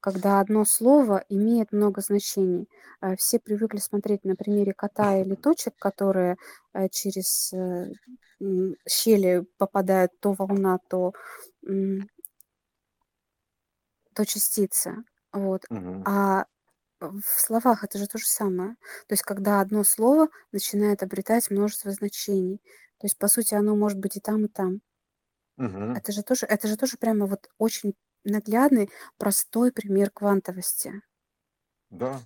когда одно слово имеет много значений. Э, все привыкли смотреть на примере кота или точек, которые э, через щели попадают то волна, то то частицы. Вот. Мгм. А в словах это же то же самое. То есть, когда одно слово начинает обретать множество значений. То есть, по сути, оно может быть и там, и там. Мгм. Это же тоже, это же тоже прямо вот очень наглядный, простой пример квантовости. Да,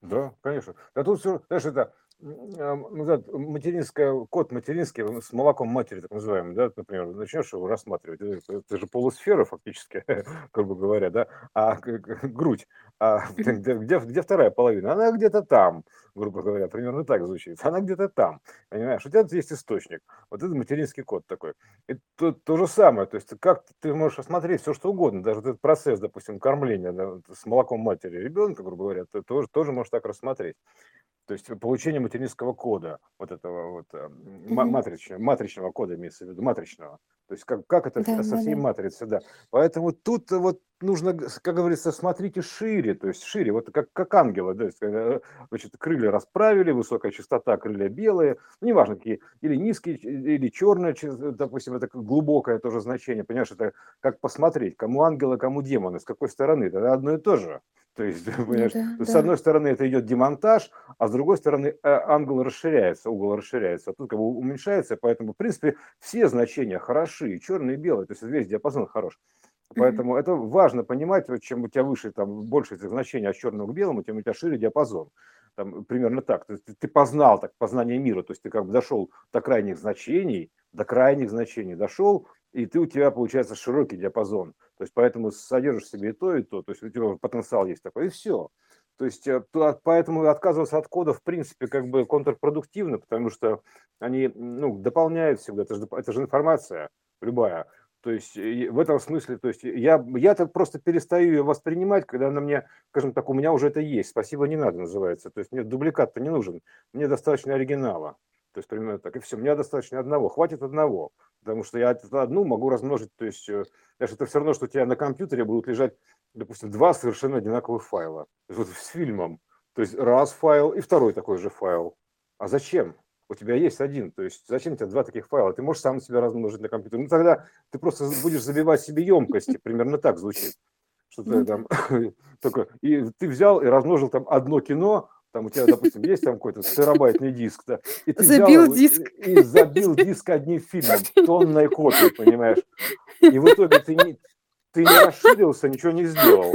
да, конечно. Да тут все, знаешь, это материнская, код материнский с молоком матери, так называемый, да, например, начнешь его рассматривать, это, это же полусфера фактически, грубо говоря, да, а грудь, а где, где, вторая половина? Она где-то там, грубо говоря, примерно так звучит, она где-то там, понимаешь, у тебя есть источник, вот это материнский код такой. И то, то же самое, то есть как ты можешь осмотреть все, что угодно, даже этот процесс, допустим, кормления да, с молоком матери ребенка, грубо говоря, ты тоже, тоже можешь так рассмотреть. То есть получение материнского кода, вот этого вот угу. матричного, матричного кода имеется в виду, матричного. То есть как, как это да, со всей да. матрицы, да. Поэтому тут вот нужно, как говорится, смотрите шире, то есть шире, вот как, как ангелы, да, э, значит, крылья расправили, высокая частота, крылья белые, ну, неважно какие, или низкие, или черные, допустим, это глубокое тоже значение, понимаешь, это как посмотреть, кому ангелы, кому демоны, с какой стороны, это одно и то же. То есть, понимаешь, да, да. с одной стороны это идет демонтаж, а с другой стороны э, ангел расширяется, угол расширяется, а тут как бы уменьшается, поэтому, в принципе, все значения хороши, черные и белые, то есть весь диапазон хорош. Поэтому mm-hmm. это важно понимать, вот, чем у тебя выше, там, больше этих значений от черного к белому, тем у тебя шире диапазон. Там, примерно так. Ты, ты познал так, познание мира, то есть ты как бы дошел до крайних значений, до крайних значений дошел, и ты у тебя получается широкий диапазон. То есть поэтому содержишь себе и то, и то. То есть у тебя потенциал есть такой, и все. То есть э, поэтому отказываться от кода в принципе как бы контрпродуктивно, потому что они ну, дополняют всегда, это же, это же информация любая. То есть в этом смысле, то есть я, я-то просто перестаю ее воспринимать, когда она мне, скажем так, у меня уже это есть, спасибо не надо называется. То есть мне дубликат-то не нужен, мне достаточно оригинала. То есть примерно так, и все, мне достаточно одного, хватит одного, потому что я одну могу размножить, то есть э, это все равно, что у тебя на компьютере будут лежать, допустим, два совершенно одинаковых файла, вот с фильмом, то есть раз файл и второй такой же файл. А зачем? у тебя есть один, то есть зачем тебе два таких файла? Ты можешь сам себя размножить на компьютере. Ну тогда ты просто будешь забивать себе емкости, примерно так звучит. Что ты там только и ты взял и размножил там одно кино, там у тебя, допустим, есть там какой-то терабайтный диск, да, и ты забил взял диск. И, и забил диск одним фильмом, тонной копией, понимаешь? И в итоге ты не, ты не расширился, ничего не сделал.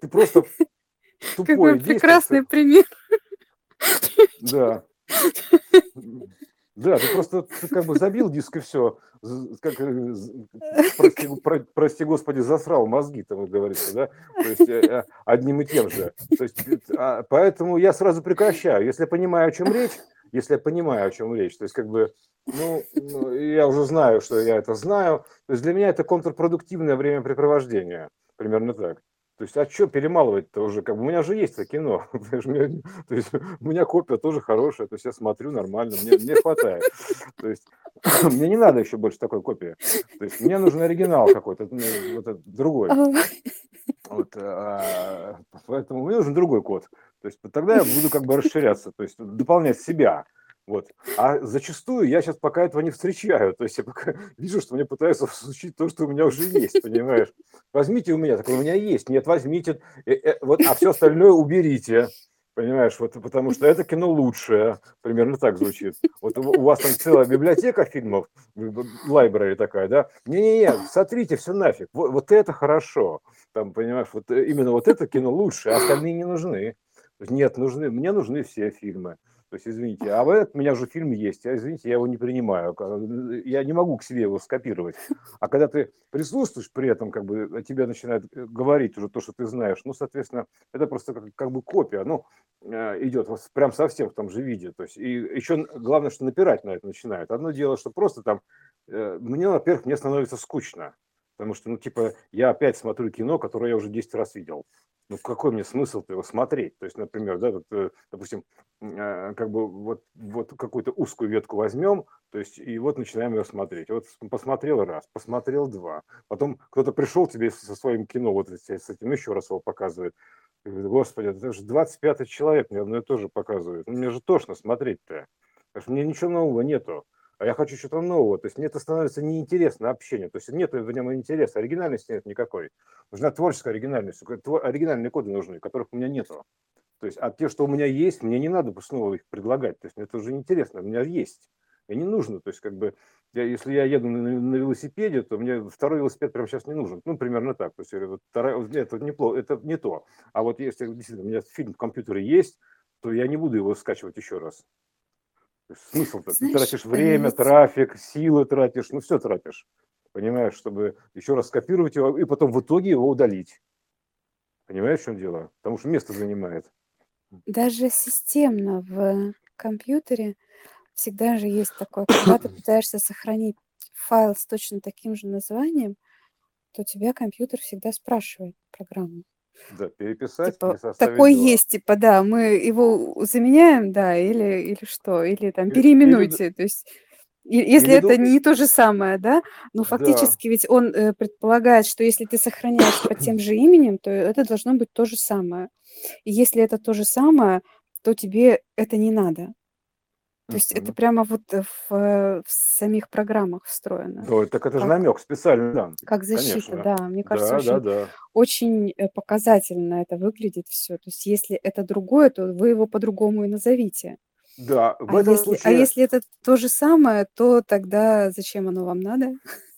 Ты просто тупой Какой прекрасный пример. Да. Да, ты просто ты как бы забил диск и все. Как, э, прости, про, прости господи, засрал мозги, там говорится, да? То есть э, э, одним и тем же. То есть, а, поэтому я сразу прекращаю. Если я понимаю, о чем речь, если я понимаю, о чем речь, то есть как бы, ну, ну, я уже знаю, что я это знаю. То есть для меня это контрпродуктивное времяпрепровождение. Примерно так. То есть, а что перемалывать-то уже? Как бы, у меня же есть это кино. то есть, у меня копия тоже хорошая, то есть я смотрю нормально, мне, мне хватает. То есть, мне не надо еще больше такой копии. То есть, мне нужен оригинал какой-то, ну, вот другой. Вот, а, поэтому мне нужен другой код. То есть тогда я буду как бы расширяться, то есть дополнять себя. Вот. А зачастую я сейчас пока этого не встречаю. То есть я пока вижу, что мне пытаются всучить то, что у меня уже есть, понимаешь? Возьмите у меня, так у меня есть. Нет, возьмите. Э, э, вот, а все остальное уберите. Понимаешь, вот потому что это кино лучшее, примерно так звучит. Вот у, у вас там целая библиотека фильмов, лайбрери такая, да? Не-не-не, сотрите все нафиг. Вот, вот это хорошо. Там, понимаешь, вот э, именно вот это кино лучше, а остальные не нужны. Нет, нужны, мне нужны все фильмы. То есть, извините, а этот у меня же фильм есть, а извините, я его не принимаю, я не могу к себе его скопировать. А когда ты присутствуешь при этом, как бы тебе начинают э, говорить уже то, что ты знаешь, ну, соответственно, это просто как, как бы копия, ну, э, идет вот прям совсем в том же виде. То есть, и еще главное, что напирать на это начинают. Одно дело, что просто там, э, мне, во-первых, мне становится скучно, потому что, ну, типа, я опять смотрю кино, которое я уже 10 раз видел ну какой мне смысл его смотреть? То есть, например, да, тут, э, допустим, э, как бы вот, вот какую-то узкую ветку возьмем, то есть, и вот начинаем ее смотреть. Вот посмотрел раз, посмотрел два. Потом кто-то пришел тебе со своим кино, вот с этим еще раз его показывает. Господи, это же 25-й человек мне одно и то же показывает. Ну, мне же тошно смотреть-то. Мне ничего нового нету а я хочу что-то нового. То есть мне это становится неинтересно общение. То есть нет в нем интереса, оригинальности нет никакой. Нужна творческая оригинальность. Оригинальные коды нужны, которых у меня нету. То есть, а те, что у меня есть, мне не надо снова их предлагать. То есть, мне это уже интересно, у меня есть. Мне не нужно. То есть, как бы, я, если я еду на, на велосипеде, то мне второй велосипед прямо сейчас не нужен. Ну, примерно так. То есть, вот вторая, это, неплохо, это не то. А вот если действительно у меня фильм в компьютере есть, то я не буду его скачивать еще раз. Смысл-то? Ты тратишь время, трафик, силы тратишь, ну все тратишь. Понимаешь, чтобы еще раз скопировать его и потом в итоге его удалить. Понимаешь, в чем дело? Потому что место занимает. Даже системно в компьютере всегда же есть такое, когда ты пытаешься сохранить файл с точно таким же названием, то тебя компьютер всегда спрашивает программу. Да, переписать Типа, такой два. есть, типа, да, мы его заменяем, да, или, или что, или там переименуйте. То есть, если или это не то же самое, да, но да, фактически ведь он э, предполагает, что если ты сохраняешь под тем же именем, то это должно быть то же самое. И если это то же самое, то тебе это не надо. То есть это прямо вот э, в, э, в самих программах встроено. Ой, так это же намек специальный, да, как защита, конечно. да. Мне кажется, Да, да, очень, да. очень э, показательно это выглядит все. То есть если это другое, то вы его по-другому и назовите. Да, в А этом если, а если это то же самое, то тогда зачем оно вам надо?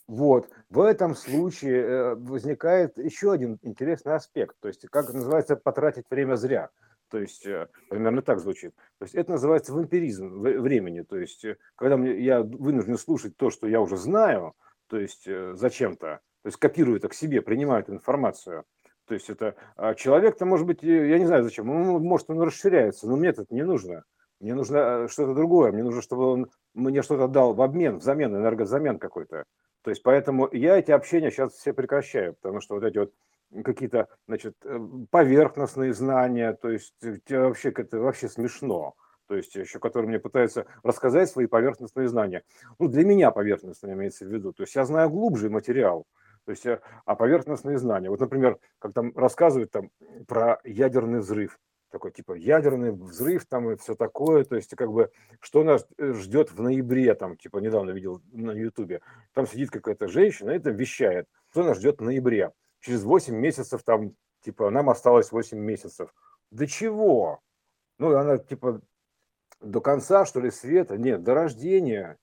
вот, в этом случае возникает еще один интересный аспект. То есть, как называется, потратить время зря. То есть э, примерно так звучит. То есть это называется вампиризм времени. То есть э, когда мне, я вынужден слушать то, что я уже знаю, то есть э, зачем-то, то есть копирую это к себе, принимаю эту информацию. То есть это а человек-то, может быть, я не знаю зачем, он, может, он расширяется, но мне это не нужно. Мне нужно что-то другое, мне нужно, чтобы он мне что-то дал в обмен, взамен, энергозамен какой-то. То есть поэтому я эти общения сейчас все прекращаю, потому что вот эти вот какие-то, значит, э, поверхностные знания, то есть тебе вообще это вообще смешно. То есть еще которые мне пытаются рассказать свои поверхностные знания. Ну, для меня поверхностные имеется в виду. То есть я знаю глубже материал. То есть, э, а поверхностные знания. Вот, например, как там рассказывают там про ядерный взрыв. Такой типа ядерный взрыв там и все такое. То есть, как бы, что нас э, ждет в ноябре, там, типа, недавно видел на Ютубе. Там сидит какая-то женщина и это вещает. Что нас ждет в ноябре через 8 месяцев там, типа, нам осталось 8 месяцев. До чего? Ну, она, типа, до конца, что ли, света? Нет, до рождения.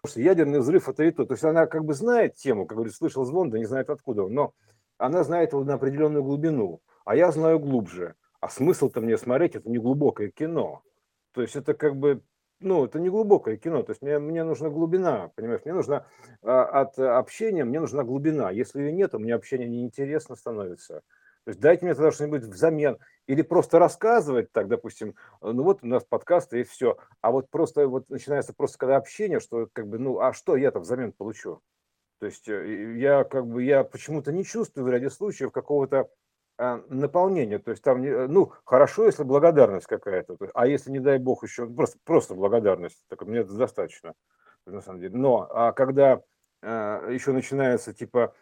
Потому что ядерный взрыв – это и то. То есть она как бы знает тему, как говорит, слышал звон, да не знает откуда, но она знает его на определенную глубину, а я знаю глубже. А смысл-то мне смотреть – это не глубокое кино. То есть это как бы ну, это не глубокое кино, то есть мне, мне нужна глубина, понимаешь, мне нужна а, от общения, мне нужна глубина. Если ее нет, мне общение неинтересно становится. То есть дайте мне тогда что-нибудь взамен. Или просто рассказывать так, допустим, ну вот у нас подкаст и все. А вот просто вот начинается просто когда общение, что как бы, ну, а что я-то взамен получу? То есть э, я как бы, я почему-то не чувствую в ряде случаев какого-то наполнение, то есть там, ну, хорошо, если благодарность какая-то, а если, не дай бог, еще просто, просто благодарность, так мне это достаточно, на самом деле. Но, а когда а, еще начинается, типа,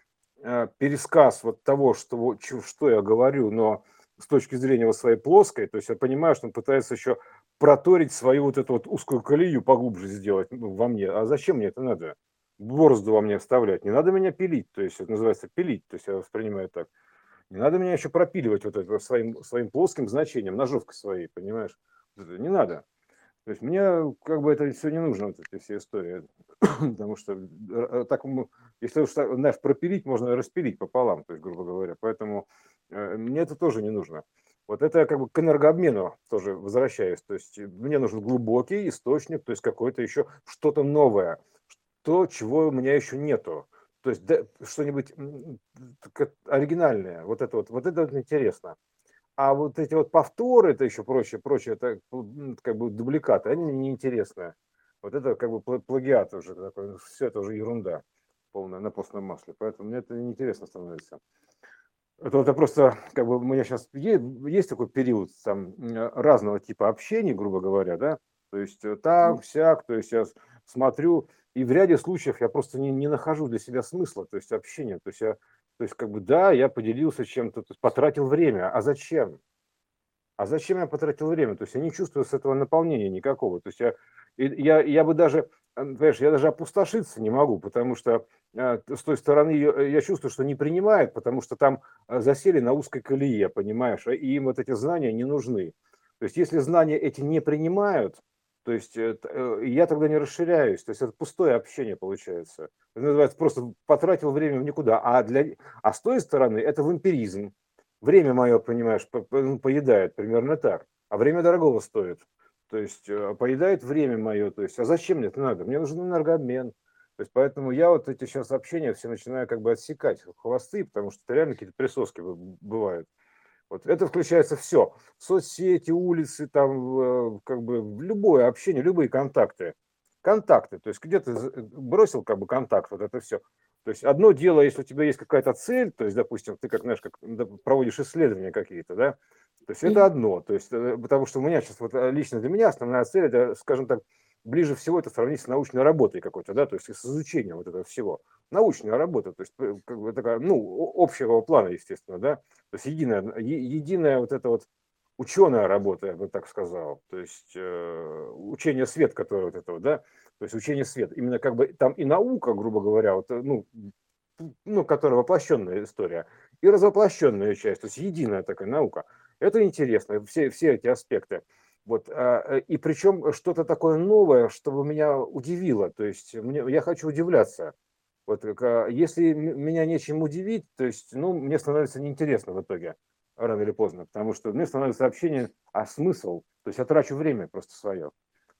а, пересказ вот того, что, что я говорю, но с точки зрения вот своей плоской, то есть я понимаю, что он пытается еще проторить свою вот эту вот узкую колею поглубже сделать ну, во мне. А зачем мне это надо? Борозду во мне вставлять. Не надо меня пилить, то есть это называется пилить, то есть я воспринимаю так. Не надо меня еще пропиливать вот это своим, своим плоским значением, ножовкой своей, понимаешь? Не надо. То есть мне как бы это все не нужно, вот эти все истории. Потому что э, так, если уж знаешь, пропилить, можно распилить пополам, то есть, грубо говоря. Поэтому э, мне это тоже не нужно. Вот это как бы к энергообмену тоже возвращаюсь. То есть мне нужен глубокий источник, то есть какое-то еще что-то новое, то, чего у меня еще нету. То есть да, что-нибудь оригинальное. Вот это вот, вот это вот интересно. А вот эти вот повторы, это еще прочее, прочее, это как бы дубликаты, они неинтересны. Вот это как бы плагиат уже такой, все это уже ерунда полная на постном масле. Поэтому мне это неинтересно становится. Это, это просто, как бы, у меня сейчас есть, есть такой период там разного типа общения, грубо говоря, да, то есть э, так, всяк, то есть я смотрю, и в ряде случаев я просто не, не нахожу для себя смысла, то есть общения, то есть я то есть, как бы, да, я поделился чем-то, потратил время. А зачем? А зачем я потратил время? То есть я не чувствую с этого наполнения никакого. То есть я, я, я бы даже, понимаешь, я даже опустошиться не могу, потому что э, с той стороны я чувствую, что не принимают, потому что там э, засели на узкой колее, понимаешь, и им вот эти знания не нужны. То есть если знания эти не принимают, то есть э, я тогда не расширяюсь, то есть это пустое общение получается. Это называется просто потратил время в никуда. А, для, а с той стороны это вампиризм. Время мое, понимаешь, ну, поедает примерно так. А время дорогого стоит. То есть э, поедает время мое. То есть, а зачем мне это надо? Мне нужен энергообмен. То есть поэтому я вот эти сейчас общения все начинаю как бы отсекать хвосты, потому что это реально какие-то присоски бывают. Вот это включается все. Соцсети, улицы, там, как бы любое общение, любые контакты. Контакты, то есть где ты бросил как бы контакт, вот это все. То есть одно дело, если у тебя есть какая-то цель, то есть, допустим, ты как, знаешь, как проводишь исследования какие-то, да, то есть это одно, то есть, э, потому что у меня сейчас вот э, лично для меня основная цель, это, скажем так, ближе всего это сравнить с научной работой какой-то, да, то есть с изучением вот этого всего. Научная работа, то есть э, как бы такая, ну, общего плана, естественно, да, то есть единая, единая вот эта вот ученая работа, я бы так сказал, то есть э, учение свет, которое вот этого, да, то есть учение свет, именно как бы там и наука, грубо говоря, вот, ну, ну, которая воплощенная история, и развоплощенная часть, то есть единая такая наука. Это интересно, все, все эти аспекты. Вот, а, э, и причем что-то такое новое, чтобы меня удивило. То есть мне, я хочу удивляться. Вот, а, если меня нечем удивить, то есть, ну, мне становится неинтересно в итоге, рано или поздно, потому что мне становится общение, а смысл? То есть я трачу время просто свое.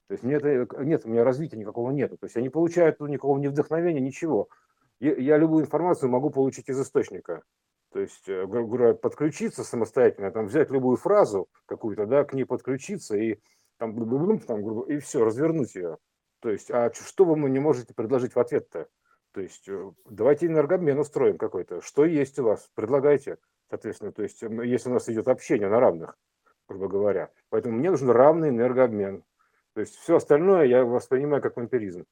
То есть мне это, нет, у меня развития никакого нету. То есть я не получаю никакого ни вдохновения, ничего. Я, я любую информацию могу получить из источника. То есть, э, грубо говоря, подключиться самостоятельно, там взять любую фразу какую-то, да, к ней подключиться и там, там грубо, и все, развернуть ее. То есть, а что вы мне можете предложить в ответ-то? То есть, э, давайте энергообмен устроим какой-то. Что есть у вас? Предлагайте, соответственно. То есть, если у нас идет общение на равных, грубо говоря. Поэтому мне нужен равный энергообмен. То есть, все остальное я воспринимаю как вампиризм.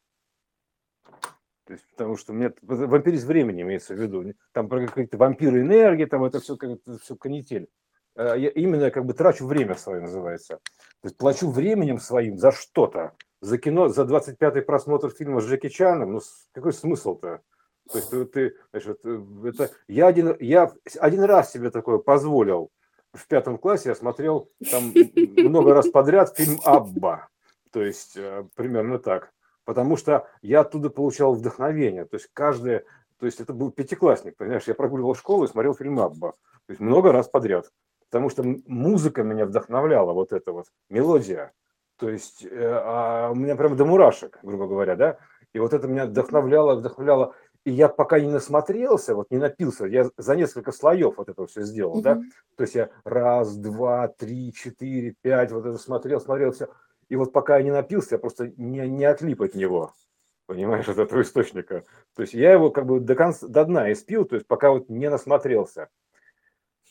То есть, потому что мне вампиризм времени имеется в виду. Там про какие-то вампиры энергии, там это все, это все канитель. А я именно как бы трачу время свое, называется. То есть плачу временем своим за что-то. За кино, за 25-й просмотр фильма с Джеки Чаном, ну какой смысл-то? То есть ты, значит, э, это, я, один, я один раз себе такое позволил. В пятом классе я смотрел там много раз подряд фильм «Абба». То есть э, примерно так потому что я оттуда получал вдохновение. То есть каждое, то есть это был пятиклассник, понимаешь, я прогуливал школу и смотрел фильм Абба, то есть много раз подряд, потому что музыка меня вдохновляла, вот эта вот мелодия, то есть э, а у меня прям до мурашек, грубо говоря, да, и вот это меня вдохновляло, вдохновляло, и я пока не насмотрелся, вот не напился, я за несколько слоев вот это все сделал, mm-hmm. да, то есть я раз, два, три, четыре, пять, вот это смотрел, смотрел, все, и вот пока я не напился, я просто не, не отлип от него, понимаешь, от этого источника. То есть я его как бы до, конца, до дна испил, то есть пока вот не насмотрелся.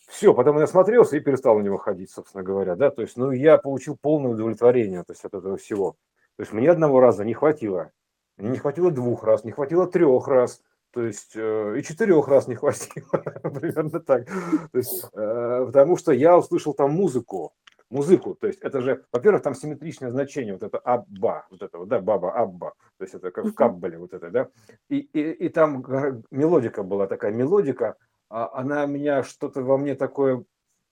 Все, потом я насмотрелся и перестал на него ходить, собственно говоря, да, то есть, ну, я получил полное удовлетворение, то есть, от этого всего. То есть, мне одного раза не хватило, не хватило двух раз, не хватило трех раз, то есть, э, и четырех раз не хватило, примерно так. То есть, э, потому что я услышал там музыку, музыку. То есть это же, во-первых, там симметричное значение, вот это абба, вот это вот, да, баба, абба, то есть это как в каббале вот это, да. И, и, и там мелодика была такая, мелодика, а она меня что-то во мне такое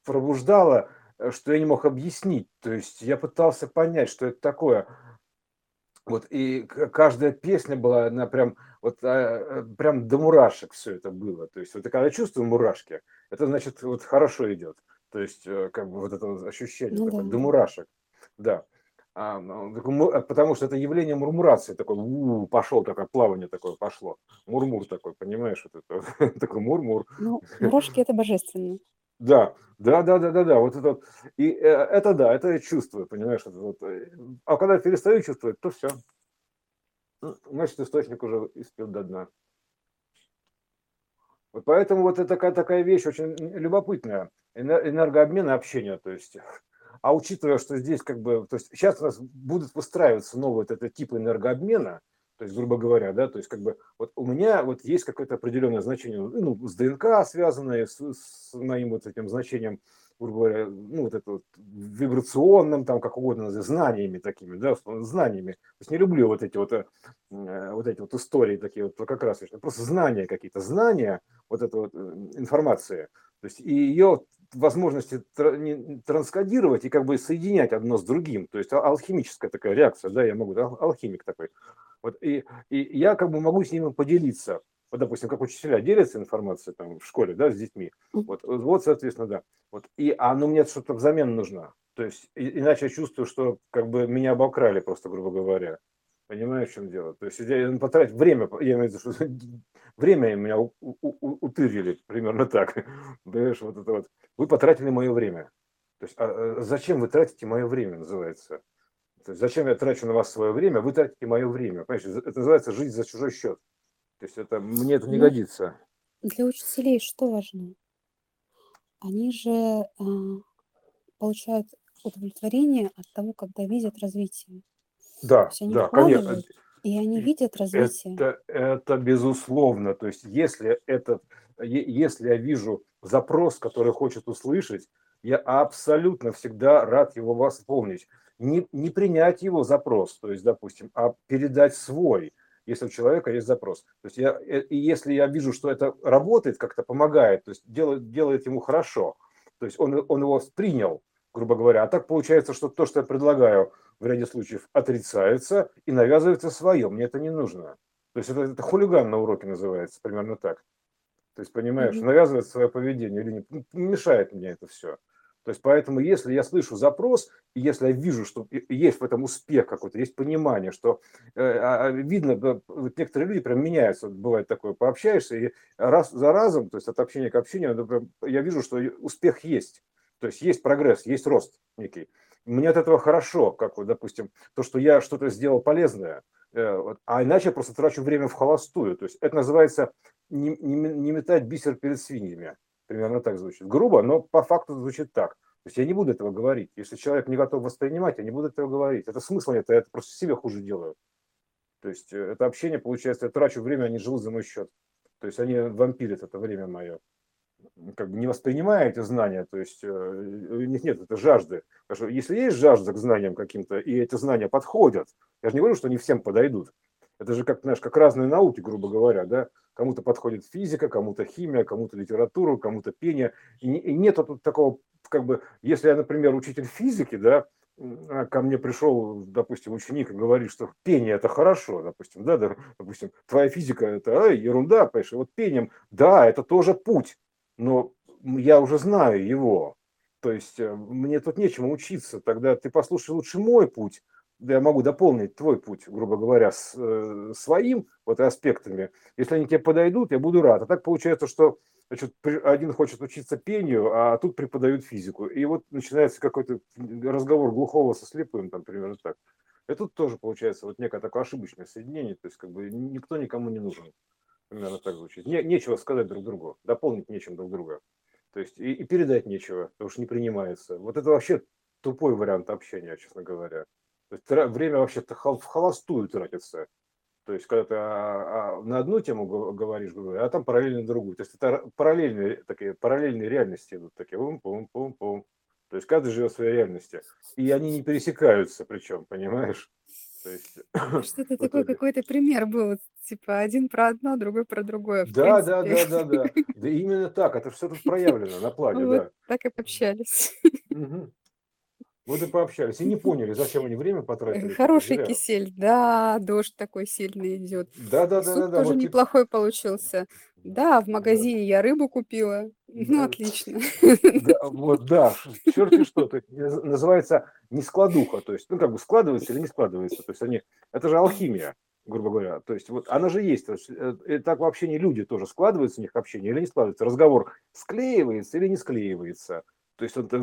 пробуждала, что я не мог объяснить. То есть я пытался понять, что это такое. Вот и каждая песня была, она прям, вот а, прям до мурашек все это было. То есть вот когда я чувствую мурашки, это значит вот хорошо идет. То есть, э, как бы вот это ощущение ну, такое, да. до мурашек. Да. А, ну, а, потому что это явление мурмурации, такое, у, пошел такое плавание такое пошло, мурмур такой, понимаешь, вот это, такой мурмур. Ну, мурашки это божественно. Да, да, да, да, да, да, вот это и э, это да, это я чувствую, понимаешь, это вот, э, а когда перестаю чувствовать, то все, значит, источник уже испил до дна. Вот поэтому вот это такая, такая вещь очень любопытная. Энергообмен и общение, то есть, а учитывая, что здесь как бы, то есть сейчас у нас будут выстраиваться новые вот этот тип энергообмена, то есть, грубо говоря, да, то есть как бы вот у меня вот есть какое-то определенное значение, ну, с ДНК связанное, с, с моим вот этим значением, грубо говоря, ну, вот это вот вибрационным, там, как угодно, знаниями такими, да, знаниями. То есть не люблю вот эти вот, э, вот эти вот истории такие вот, как раз, просто знания какие-то, знания, вот эта вот э, информация. То есть и ее возможности транскодировать и как бы соединять одно с другим. То есть алхимическая такая реакция, да, я могу, алхимик такой. Вот, и, и я как бы могу с ними поделиться. Вот, допустим, как учителя делятся информацией там, в школе, да, с детьми. Вот, вот соответственно, да. Вот, и, а ну, мне что-то взамен нужно. То есть, и, иначе я чувствую, что как бы меня обокрали просто, грубо говоря. Понимаешь, в чем дело? То есть, я потратить время, я имею в виду, что время меня у, у, у, утырили, примерно так. Понимаешь, вот это вот. Вы потратили мое время. То есть, а, а зачем вы тратите мое время, называется. То есть, зачем я трачу на вас свое время, вы тратите мое время. Понимаете, это называется жить за чужой счет. То есть, это мне это не ну, годится. Для учителей что важно? Они же э, получают удовлетворение от того, когда видят развитие. Да, да, конечно. И они видят развитие. Это, это безусловно. То есть, если, этот, если я вижу запрос, который хочет услышать, я абсолютно всегда рад его восполнить. Не, не принять его запрос, то есть, допустим, а передать свой, если у человека есть запрос. То есть, я, э, и если я вижу, что это работает, как-то помогает, то есть делает, делает ему хорошо, то есть он, он его принял, грубо говоря. А так получается, что то, что я предлагаю, в ряде случаев отрицается и навязывается свое. Мне это не нужно. То есть это, это хулиган на уроке называется, примерно так. То есть, понимаешь, mm-hmm. навязывает свое поведение или не, мешает мне это все. То есть, поэтому, если я слышу запрос, если я вижу, что есть в этом успех какой-то, есть понимание, что э, а, а, видно, вот некоторые люди прям меняются, бывает такое, пообщаешься, и раз за разом, то есть от общения к общению, я вижу, что успех есть. То есть есть прогресс, есть рост некий. Мне от этого хорошо, как вот, допустим, то, что я что-то сделал полезное, э, а иначе я просто трачу время в холостую. То есть это называется не, не, не метать бисер перед свиньями. Примерно так звучит. Грубо, но по факту звучит так. То есть я не буду этого говорить. Если человек не готов воспринимать, я не буду этого говорить. Это смысл нет, я это просто себе хуже делаю. То есть э, это общение, получается, я трачу время, они живут за мой счет. То есть они вампирят это время мое как бы не воспринимая эти знания, то есть э, у них нет этой жажды. Потому что если есть жажда к знаниям каким-то, и эти знания подходят, я же не говорю, что они всем подойдут. Это же как, знаешь, как разные науки, грубо говоря, да. Кому-то подходит физика, кому-то химия, кому-то литература, кому-то пение. И, и нет тут такого, как бы, если я, например, учитель физики, да, а ко мне пришел, допустим, ученик и говорит, что пение это хорошо, допустим, да, допустим, твоя физика это а, ерунда, понимаешь, вот пением, да, это тоже путь, но я уже знаю его. То есть э, мне тут нечему учиться. Тогда ты послушай лучше мой путь. Я могу дополнить твой путь, грубо говоря, с, э, своим вот аспектами. Если они тебе подойдут, я буду рад. А так получается, что значит, один хочет учиться пению, а тут преподают физику. И вот начинается какой-то разговор глухого со слепым, там примерно так. И тут тоже получается вот некое такое ошибочное соединение, то есть как бы никто никому не нужен. Примерно так звучит. Не, нечего сказать друг другу, дополнить нечем друг друга. То есть и, и передать нечего, потому что не принимается. Вот это вообще тупой вариант общения, честно говоря. То есть время вообще-то в холостую тратится. То есть, когда ты а, а, на одну тему говоришь, а там параллельно другую. То есть, это параллельные, такие, параллельные реальности идут такие. Пум -пум -пум -пум. То есть каждый живет в своей реальности. И они не пересекаются причем, понимаешь? То есть, Что-то такой какой-то пример был, типа один про одно, другой про другое, да, да, да, да, да. Да именно так, это все тут проявлено на плане, да. так и пообщались. Вот и пообщались. И не поняли, зачем они время Э, потратили. такое, Хороший зря. кисель, да, дождь такой сильный идет. Да, да, да, да, суп да, тоже вот неплохой получился. Да, в да, магазине я рыбу купила. Ну, да, отлично. да, вот, да, черти что, то есть наз- называется не складуха, то есть, ну, как бы складывается или не складывается, то есть они, это же алхимия, грубо говоря, то есть вот она же есть, то есть, э, и так в общении люди тоже складываются у них общение или не складывается, разговор склеивается или не склеивается, то есть это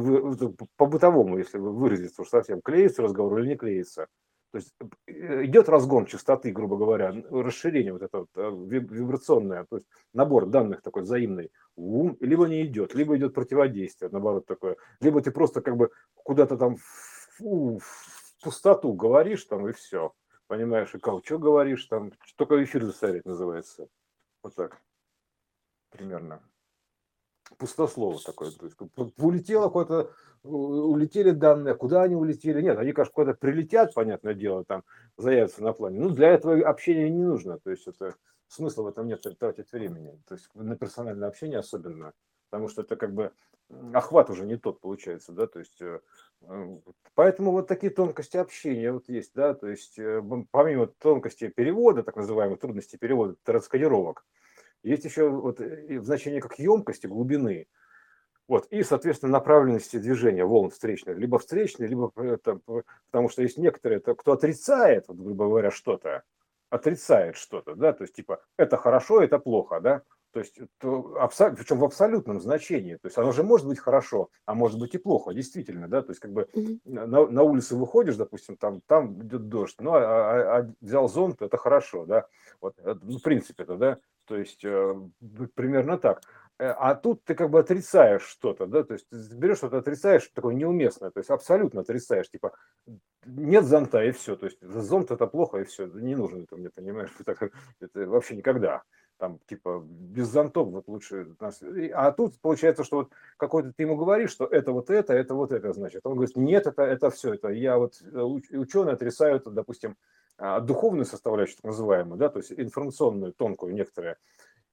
по-бытовому, если вы выразиться уж совсем, клеится разговор или не клеится, то есть э, идет разгон частоты, грубо говоря, расширение вот это вот э, виб- вибрационное, то есть набор данных такой взаимный, ум, либо не идет, либо идет противодействие, наоборот такое, либо ты просто как бы куда-то там фу, в пустоту говоришь там и все, понимаешь, и как, что говоришь там, только эфир засорять называется, вот так примерно пустослово такое. То есть, улетело куда-то, улетели данные, куда они улетели? Нет, они, конечно, куда-то прилетят, понятное дело, там заявятся на плане. Ну, для этого общения не нужно. То есть это смысла в этом нет тратить времени. То есть на персональное общение особенно. Потому что это как бы охват уже не тот получается, да, то есть э, э, поэтому вот такие тонкости общения вот есть, да, то есть э, помимо тонкости перевода, так называемых трудностей перевода, транскодировок, есть еще вот э, значение как емкости, глубины, вот, и, соответственно, направленности движения волн встречных, либо встречные, либо э, там, п- потому что есть некоторые, это кто отрицает, вот, грубо говоря, что-то, отрицает что-то, да, то есть типа это хорошо, это плохо, да, то есть то, абсо- причем в абсолютном значении, то есть оно же может быть хорошо, а может быть и плохо, действительно, да, то есть как бы на, на улицу выходишь, допустим, там, там идет дождь, ну, а, а- а взял зонт, это хорошо, да, вот, это, ну, в принципе, это, да, то есть э, примерно так. Э, А тут ты как бы отрицаешь что-то, да, то есть ты берешь что-то, отрицаешь, такое неуместное, то есть абсолютно отрицаешь, типа нет зонта и все, то есть зонт это плохо и все, не нужен это мне, понимаешь, так, это вообще никогда, там типа без зонтов вот лучше, а тут получается, что вот какой-то ты ему говоришь, что это вот это, это вот это, значит, он говорит, нет, это, это все, это я вот э, уч- ученые отрицают, допустим, а, духовную составляющую, так называемую, да, то есть информационную, тонкую, некоторые,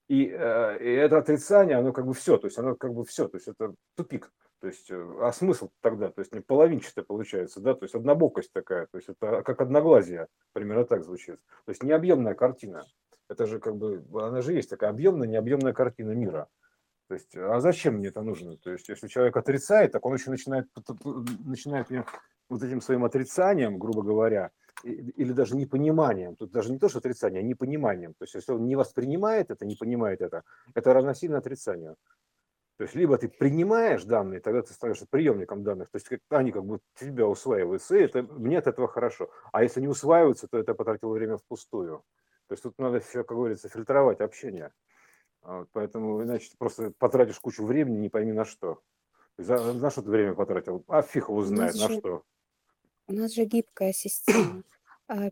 и, э, и это отрицание, оно как бы все, то есть оно как бы все, то есть это тупик. То есть, э, а смысл тогда, то есть не половинчатое получается, да, то есть однобокость такая, то есть это как одноглазие, примерно так звучит. То есть необъемная картина. Это же как бы, она же есть такая объемная, необъемная картина мира. То есть, а зачем мне это нужно? То есть, если человек отрицает, так он еще начинает, начинает мне вот этим своим отрицанием, грубо говоря, или даже непониманием, тут даже не то, что отрицание, а непониманием. То есть, если он не воспринимает это, не понимает это, это равносильно отрицанию. То есть, либо ты принимаешь данные, тогда ты становишься приемником данных, то есть они как бы тебя усваиваются, и это, мне от этого хорошо. А если не усваиваются, то это потратило время впустую. То есть тут надо все, как говорится, фильтровать общение. А вот Поэтому иначе ты просто потратишь кучу времени, не пойми на что. За- на что ты время потратил? А фиг его знает, на же, что. у нас же гибкая система, а,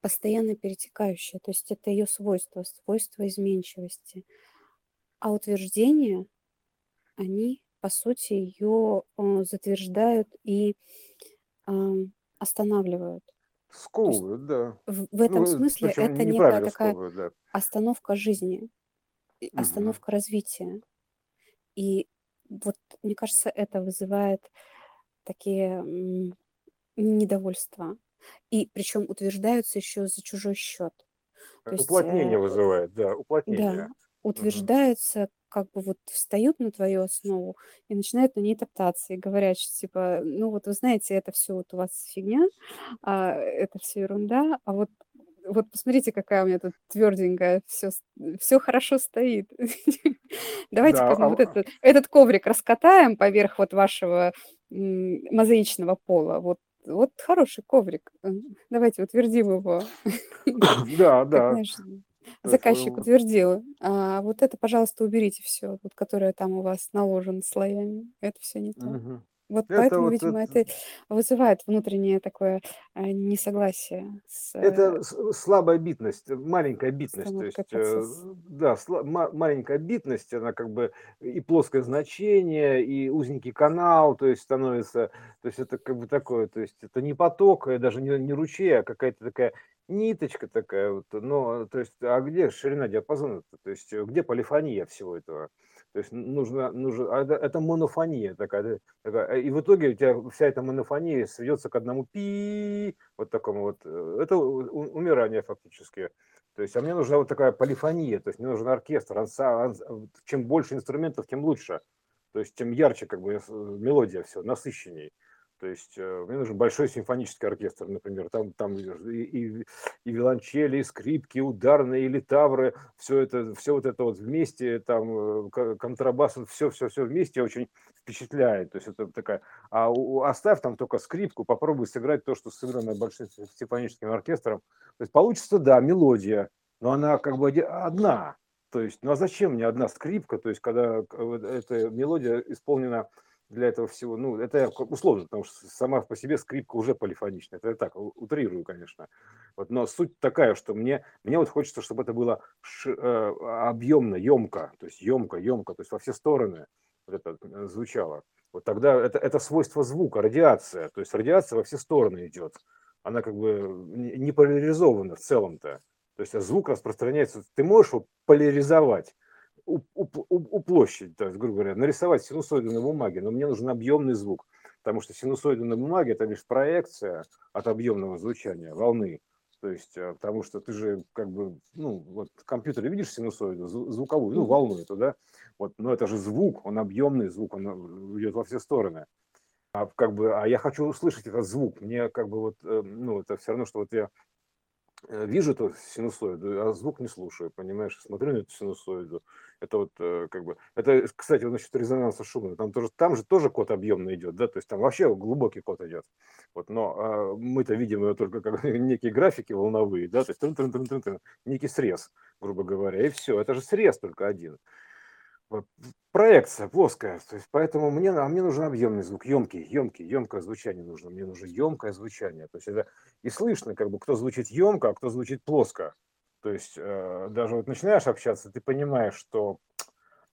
постоянно перетекающая, то есть это ее свойство, свойство изменчивости. А утверждения, они, по сути, ее затверждают и останавливают. Есть Сковывают, да. в, в этом Ну, смысле это некая такая да. остановка жизни, остановка развития. И вот, мне кажется, это вызывает такие недовольства. И причем утверждаются еще за чужой счет. То есть, Уплотнение э, вызывает, да, да, уплотнение. Мгм. утверждаются, как бы вот встают на твою основу и начинают на ней топтаться и говорят, что типа, ну вот вы знаете, это все вот у вас фигня, а, это все ерунда, а вот вот посмотрите, какая у меня тут тверденькая, все, все хорошо стоит. Давайте-ка Да, мы а вот этот, этот коврик раскатаем поверх вот вашего мозаичного пола. Вот, вот хороший коврик. Давайте утвердим его. да, да. Заказчик вы- утвердил. А вот это, пожалуйста, уберите все, вот, которое там у вас наложено слоями. Это все не то. Мгм. Вот Это поэтому, вот видимо, это, это вызывает внутреннее такое э, несогласие с это э, слабая битность, маленькая битность. То есть, э, да, сла- ма- маленькая битность, она как бы и плоское значение, и узенький канал, то есть становится, то есть это как бы такое, то есть это не поток, э, даже не, не ручей, а какая-то такая ниточка такая вот, но, то есть, а где ширина диапазона? То есть, э, где полифония всего этого? То есть нужно, нужно, а это, это монофония такая, такая, э, и в итоге у тебя вся эта монофония сведется к одному пи, вот такому вот, э, это умирание фактически. То есть, а мне нужна вот такая полифония, то есть мне нужен оркестр, анса- анс- чем больше инструментов, тем лучше. То есть, тем ярче как бы э, мелодия все, насыщенней. То есть э, мне нужен большой симфонический оркестр, например, там, там и, и, и виолончели, и скрипки, ударные, и литавры, все это, все вот это вот вместе, там э, контрабас, все, все, все вместе очень впечатляет. То есть это такая, а у- оставь там только скрипку, попробуй сыграть то, что сыграно большим симфоническим оркестром. То есть получится, да, мелодия, но она как бы одна. То есть, ну а зачем мне одна скрипка, то есть, когда эта мелодия исполнена для этого всего, ну, это условно, потому что сама по себе скрипка уже полифоничная, это я так утрирую, конечно. Вот, но суть такая, что мне, мне вот хочется, чтобы это было ш- э, объемно, емко, то есть емко, емко, то есть во все стороны вот это э, звучало. Вот тогда это, это свойство звука, радиация, то есть радиация во все стороны идет. Она как бы не не поляризована в целом-то. То есть а звук распространяется. Ты можешь его поляризовать, у, у, у, уплощадить, то есть, грубо говоря, нарисовать синусоиды на бумаге, но мне нужен объемный звук, потому что синусоиды на бумаге это лишь проекция от объемного звучания волны. То есть, э, потому что ты же как бы, ну, вот в компьютере видишь синусоиду, зву- звуковую, ну, волну эту, да, вот, но это же звук, он объемный звук, он э, идет во все стороны. А как бы, а я хочу услышать этот звук, мне как бы вот, э, ну, это все равно, что вот я вижу эту синусоиду, а звук не слушаю, понимаешь, смотрю на эту синусоиду. Это вот э, как бы, это, кстати, вот насчет резонанса шума, там тоже, там же тоже код объемный идет, да, то есть там вообще глубокий код идет. Вот, но а, мы-то видим его только как некие графики волновые, да, то есть трын -трын -трын -трын -трын, некий срез, грубо говоря, и все. Это же срез только один. Проекция плоская, то есть поэтому мне, а мне нужен объемный звук, емкий, емкий, емкое звучание нужно, мне нужно емкое звучание, то есть это и слышно, как бы, кто звучит емко, а кто звучит плоско, то есть э, даже вот начинаешь общаться, ты понимаешь, что,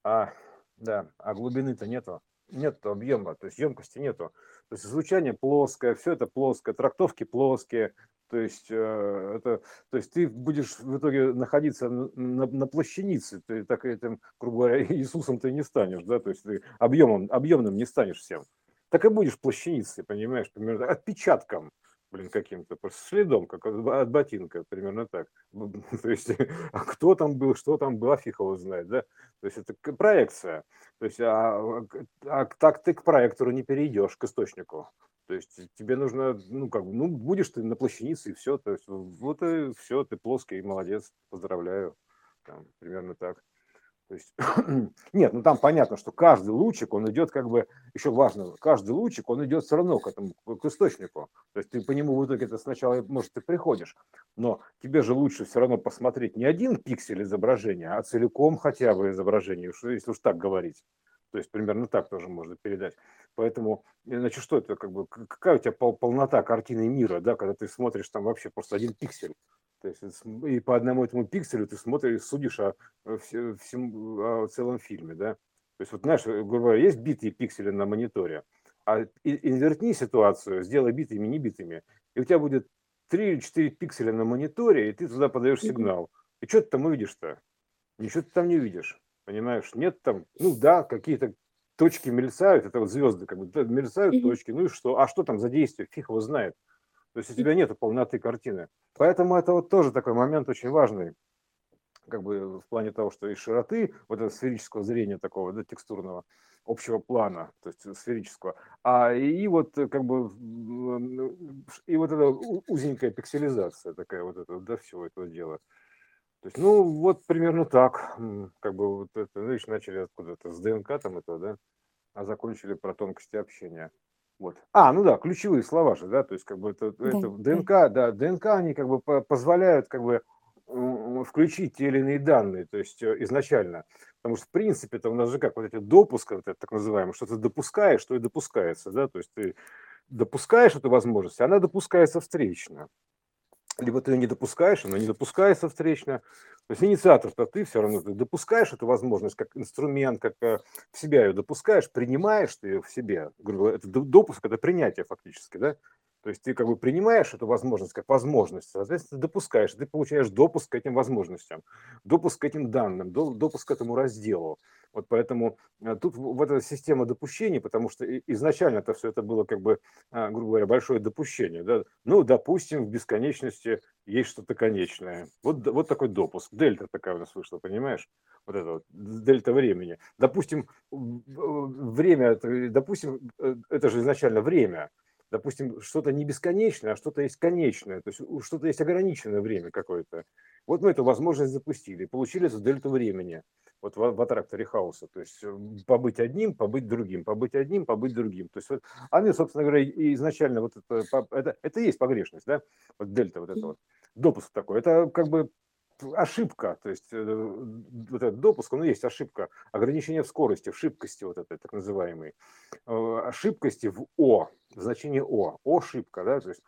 а, да, а глубины-то нету, нет объема, то есть емкости нету, то есть звучание плоское, все это плоское, трактовки плоские, то есть, э, это, то есть ты будешь в итоге находиться на, на, на плащанице, ты так этим, грубо говоря, Иисусом ты не станешь, да, то есть ты объемом, объемным не станешь всем. Так и будешь плащаницей, понимаешь, примерно отпечатком, блин, каким-то, просто следом, как от, от ботинка, примерно так. То есть, а кто там был, что там было, фиг его знает, да? То есть это проекция. То есть, а, а так ты к проектору не перейдешь, к источнику. То есть тебе нужно, ну, как бы, ну, будешь ты на плащанице и все. То есть вот и все, ты плоский, молодец, поздравляю. Там, примерно так. То есть, нет, ну там понятно, что каждый лучик, он идет как бы, еще важно, каждый лучик, он идет все равно к этому, к источнику. То есть ты по нему в итоге это сначала, может, ты приходишь, но тебе же лучше все равно посмотреть не один пиксель изображения, а целиком хотя бы изображение, если уж так говорить. То есть примерно так тоже можно передать. Поэтому, значит, что это, как бы, какая у тебя пол- полнота картины мира, да, когда ты смотришь там вообще просто один пиксель. То есть и по одному этому пикселю ты смотришь, судишь о, о все- всем, о целом фильме, да. То есть вот, знаешь, э, грубо говоря, есть битые пиксели на мониторе, а инвертни ситуацию, сделай битыми, не битыми, и у тебя будет 3 или 4 пикселя на мониторе, и ты туда подаешь сигнал. И что ты там увидишь-то? Ничего ты там не видишь, понимаешь? Нет там, ну да, какие-то точки мерцают, это вот звезды, как бы мерцают точки, ну и что? А что там за действие? Фиг его знает. То есть у тебя нет полноты картины. Поэтому это вот тоже такой момент очень важный, как бы в плане того, что и широты вот этого сферического зрения такого, да, текстурного, общего плана, то есть сферического, а и вот э, как бы и вот эта узенькая пикселизация такая вот это, да, всего этого дела. То есть, ну, вот примерно так, как бы вот это, ну, начали откуда-то с ДНК там это, да, а закончили про тонкости общения. Вот. А, ну да, ключевые слова же, да, то есть как бы это, Да, это. ДНК, да, ДНК, они как бы по- позволяют как бы включить те или иные данные, то есть э, изначально. Потому что, в принципе, это у нас же как вот эти допуски, вот это так называемые, что ты допускаешь, что и допускается, да, то есть ты допускаешь эту возможность, она допускается встречно. Либо ты ее не допускаешь, она не допускается встречно. То есть инициатор-то ты все равно допускаешь эту возможность как инструмент, как э, в себя ее допускаешь, принимаешь ты ее в себе. Грубо говоря, это допуск, это принятие фактически, да? То есть ты как бы принимаешь эту возможность как возможность, соответственно, допускаешь, ты получаешь допуск к этим возможностям, допуск к этим данным, допуск к этому разделу. Вот поэтому э, тут в эта система допущений, потому что изначально это все это было как бы, а, грубо говоря, большое допущение. Да? Ну, допустим, в бесконечности есть что-то конечное. Вот, вот такой допуск. Дельта такая у нас вышла, понимаешь? Вот это вот, дельта времени. Допустим, время, допустим, э, это же изначально время допустим, что-то не бесконечное, а что-то есть конечное, то есть что-то есть ограниченное время какое-то. Вот мы эту возможность запустили, получили эту дельту времени вот в, в аттракторе хаоса, то есть э, побыть одним, побыть другим, побыть одним, побыть другим. То есть вот они, собственно говоря, изначально вот это, это, это есть погрешность, да, вот дельта вот это вот, допуск такой, это как бы ошибка, то есть э, вот этот допуск, ну, есть ошибка, ограничение в скорости, в шибкости вот этой так называемой, э, ошибкости в О, значение О, ошибка, да, то есть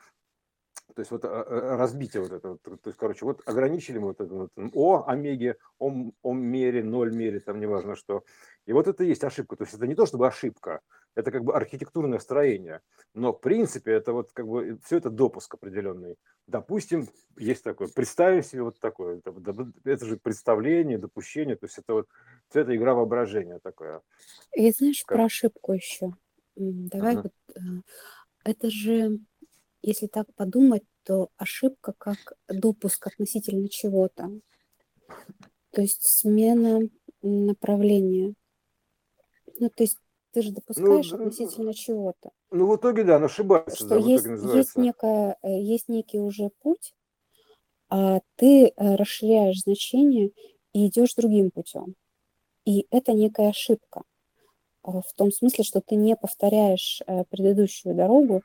то есть вот э, разбитие вот этого, то есть, короче, вот ограничили мы вот это вот, О, омеге, О, О мере, ноль мере, там неважно что. И вот это и есть ошибка. То есть это не то чтобы ошибка, это как бы архитектурное строение. Но в принципе это вот как бы все это допуск определенный. Допустим, есть такое, представим себе вот такое, это, это же представление, допущение, то есть это вот все это игра воображения такое. И знаешь, как... про ошибку еще. Давай uh-huh. вот, э, это же, если так подумать, то ошибка как допуск относительно чего-то. То есть смена направления. Ну, то есть ты же допускаешь ну, относительно чего-то. Ну, в итоге, да, она ошибается. Что да, есть, есть, некая, э, есть некий уже путь, а ты э, расширяешь значение и идешь другим путем. И это некая ошибка. А, в том смысле, что ты не повторяешь э, предыдущую дорогу,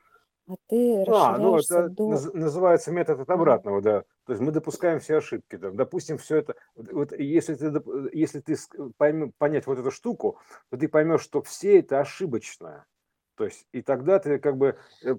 а ты А, ну это до... называется метод от обратного, да. То есть мы допускаем все ошибки. Да. Допустим, все это. Вот если ты, если ты пойм, понять вот эту штуку, то ты поймешь, что все это ошибочное. То есть, и тогда ты как бы э,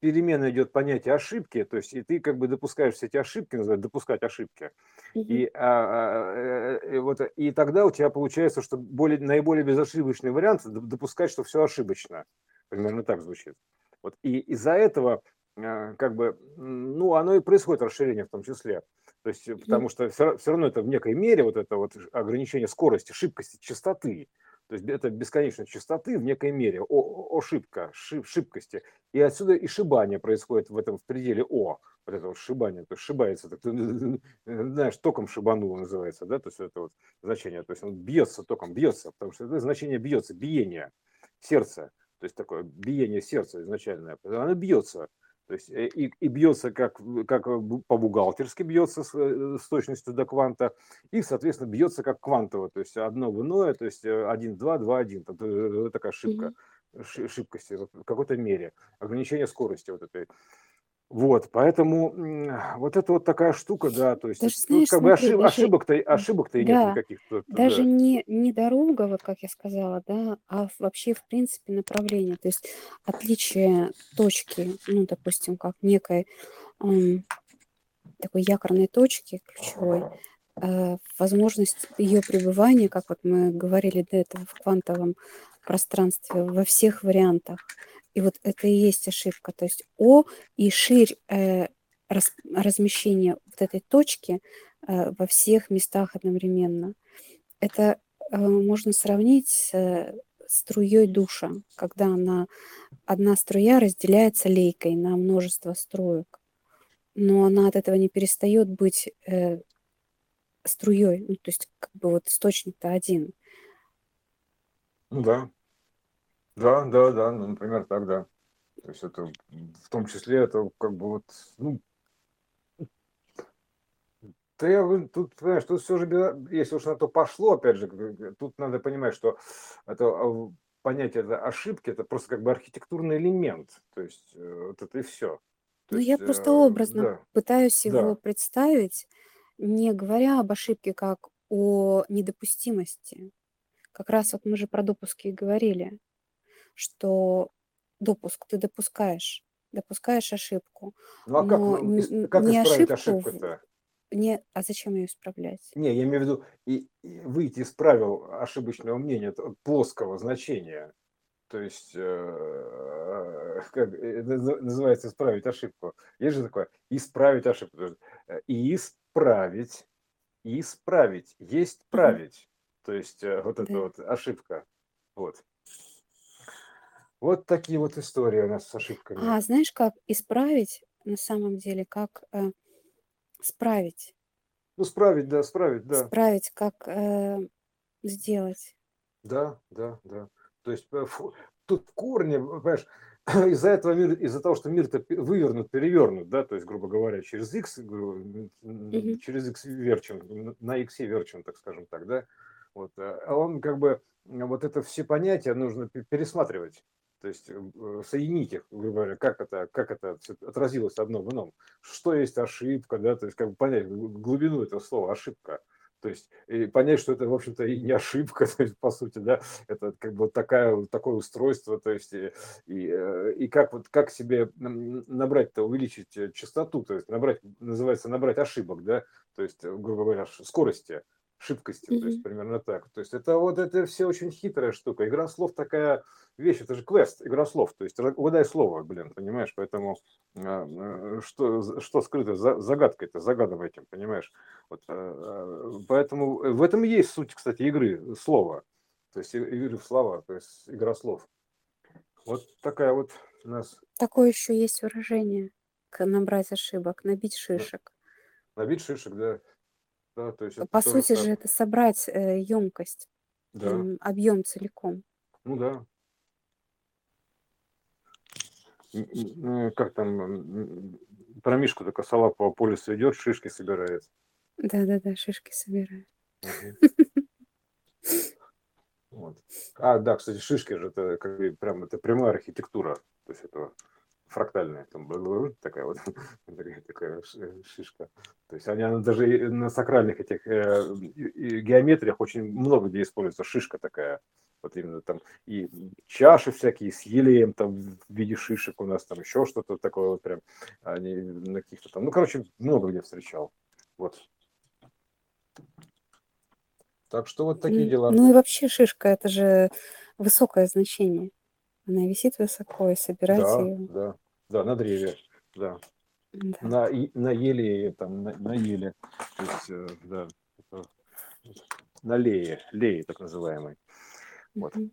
перемена идет понятие ошибки, то есть, и ты как бы допускаешь все эти ошибки, называют допускать ошибки. И, а, а, э, и, вот, и тогда у тебя получается, что более, наиболее безошибочный вариант допускать, что все ошибочно. Примерно так звучит. Вот, и из-за этого а, как бы, ну, оно и происходит расширение в том числе. То есть, потому что все, все равно это в некой мере вот это вот ограничение скорости, шибкости, частоты. То есть это бесконечность частоты в некой мере, о, ошибка, шиб, шибкости. И отсюда и шибание происходит в этом в пределе О, вот это вот шибание, то есть шибается, так, знаешь, током шибанул называется, да, то есть это вот значение, то есть он бьется током, бьется, потому что это значение бьется, биение сердца, то есть такое биение сердца изначальное, оно бьется, то есть э, и, и бьется как, как по-бухгалтерски бьется с, э, с точностью до кванта, и, соответственно, бьется как квантово, то есть одно в иное, то есть 1, 2, 2, 1. Это такая ошибка, mm-hmm. шибкости в какой-то мере, ограничение скорости вот этой. Вот, поэтому вот это вот такая штука, да, то есть даже, знаешь, как смотри, бы ошиб, ошибок-то, ошибок-то и да, нет никаких. Даже да. не, не дорога, вот как я сказала, да, а вообще, в принципе, направление. То есть отличие точки, ну, допустим, как некой эм, такой якорной точки ключевой, э, возможность ее пребывания, как вот мы говорили до этого в квантовом пространстве, во всех вариантах. И вот это и есть ошибка. То есть О и ширь э, раз, размещения вот этой точки э, во всех местах одновременно. Это э, можно сравнить с э, струей душа, когда она, одна струя разделяется лейкой на множество струек, но она от этого не перестает быть э, струей, ну, то есть как бы вот источник-то один. Ну да. Да, да, да, ну, например, так, да. То есть это в том числе это как бы вот, ну, да я тут, понимаешь, тут все же, если уж на то пошло, опять же, тут надо понимать, что это а, понятие это ошибки, это просто как бы архитектурный элемент, то есть э, вот это и все. То ну, есть, я просто э, образно да, пытаюсь его да. представить, не говоря об ошибке как о недопустимости. Как раз вот мы же про допуски и говорили, что допуск ты допускаешь, допускаешь ошибку. Ну а как, ну, как не исправить ошибку, ошибку-то? не, а зачем ее исправлять? Не, я имею в виду и, и выйти из правил ошибочного мнения, плоского значения. То есть, э, как наз- называется исправить ошибку. Есть же такое исправить ошибку. Э, И исправить, и исправить, есть править. То есть э, вот Да. вот ошибка. Вот. Вот такие вот истории у нас с ошибками. А знаешь, как исправить на самом деле, как э, справить? Ну, справить, да, справить, да. Справить, как э, сделать? Да, да, да. То есть э, фу- тут в корне, понимаешь, из-за этого мир, из-за того, что мир-то вывернут, перевернут, да, то есть, грубо говоря, через X, через X верчен, н- на X верчен, так скажем так, да, вот, э, а он как бы, вот это все понятия нужно пе- пересматривать, то есть э, соединить их, грубо говоря, как это, как это отразилось одно в ином, что есть ошибка, да, то есть как бы понять глубину этого слова ошибка, то есть и понять, что это, в общем-то, и не ошибка, то есть, по сути, да, это как бы такая, такое устройство, то есть и, и, э, и как вот как себе набрать-то, увеличить э, частоту, то есть набрать, называется набрать ошибок, да, то есть, грубо говоря, скорости, шибкости, то есть примерно так. То есть это вот это все очень хитрая штука. Игра слов такая вещь, это же квест, игра слов, то есть угадай слово, блин, понимаешь, поэтому а, э, что, что скрыто за загадкой-то, загадывай этим, понимаешь. Вот, э, э, поэтому в этом и есть суть, кстати, игры слова. То есть игры в слова, то есть игра слов. Вот такая вот у нас Такое еще есть выражение, набрать ошибок, набить на- шишек. набить шишек, да. Да, то есть По сути же это собрать э, емкость, Да, объем целиком. ну да. Как там м, про Мишку только сова по полюсу идет, шишки собирает. Да-да-да, шишки. Вот. А, да, кстати, шишки же это как бы прям это прямая архитектура, то есть это фрактальная, там такая вот такая, шишка. То есть они, она даже на сакральных этих э, геометриях очень много где используется шишка такая. Вот именно там и чаши всякие с елеем там в виде шишек у нас там еще что-то такое вот прям они на каких-то там, ну короче много где встречал. Вот. Так что вот такие дела. Ну и вообще шишка это же высокое значение. Она висит высоко, и собирать Да, ее. да, да, на древе, да, Да. на, и- на еле, там, на, на еле, то есть, э, да, на лее, лее так называемой. Вот. Мгм.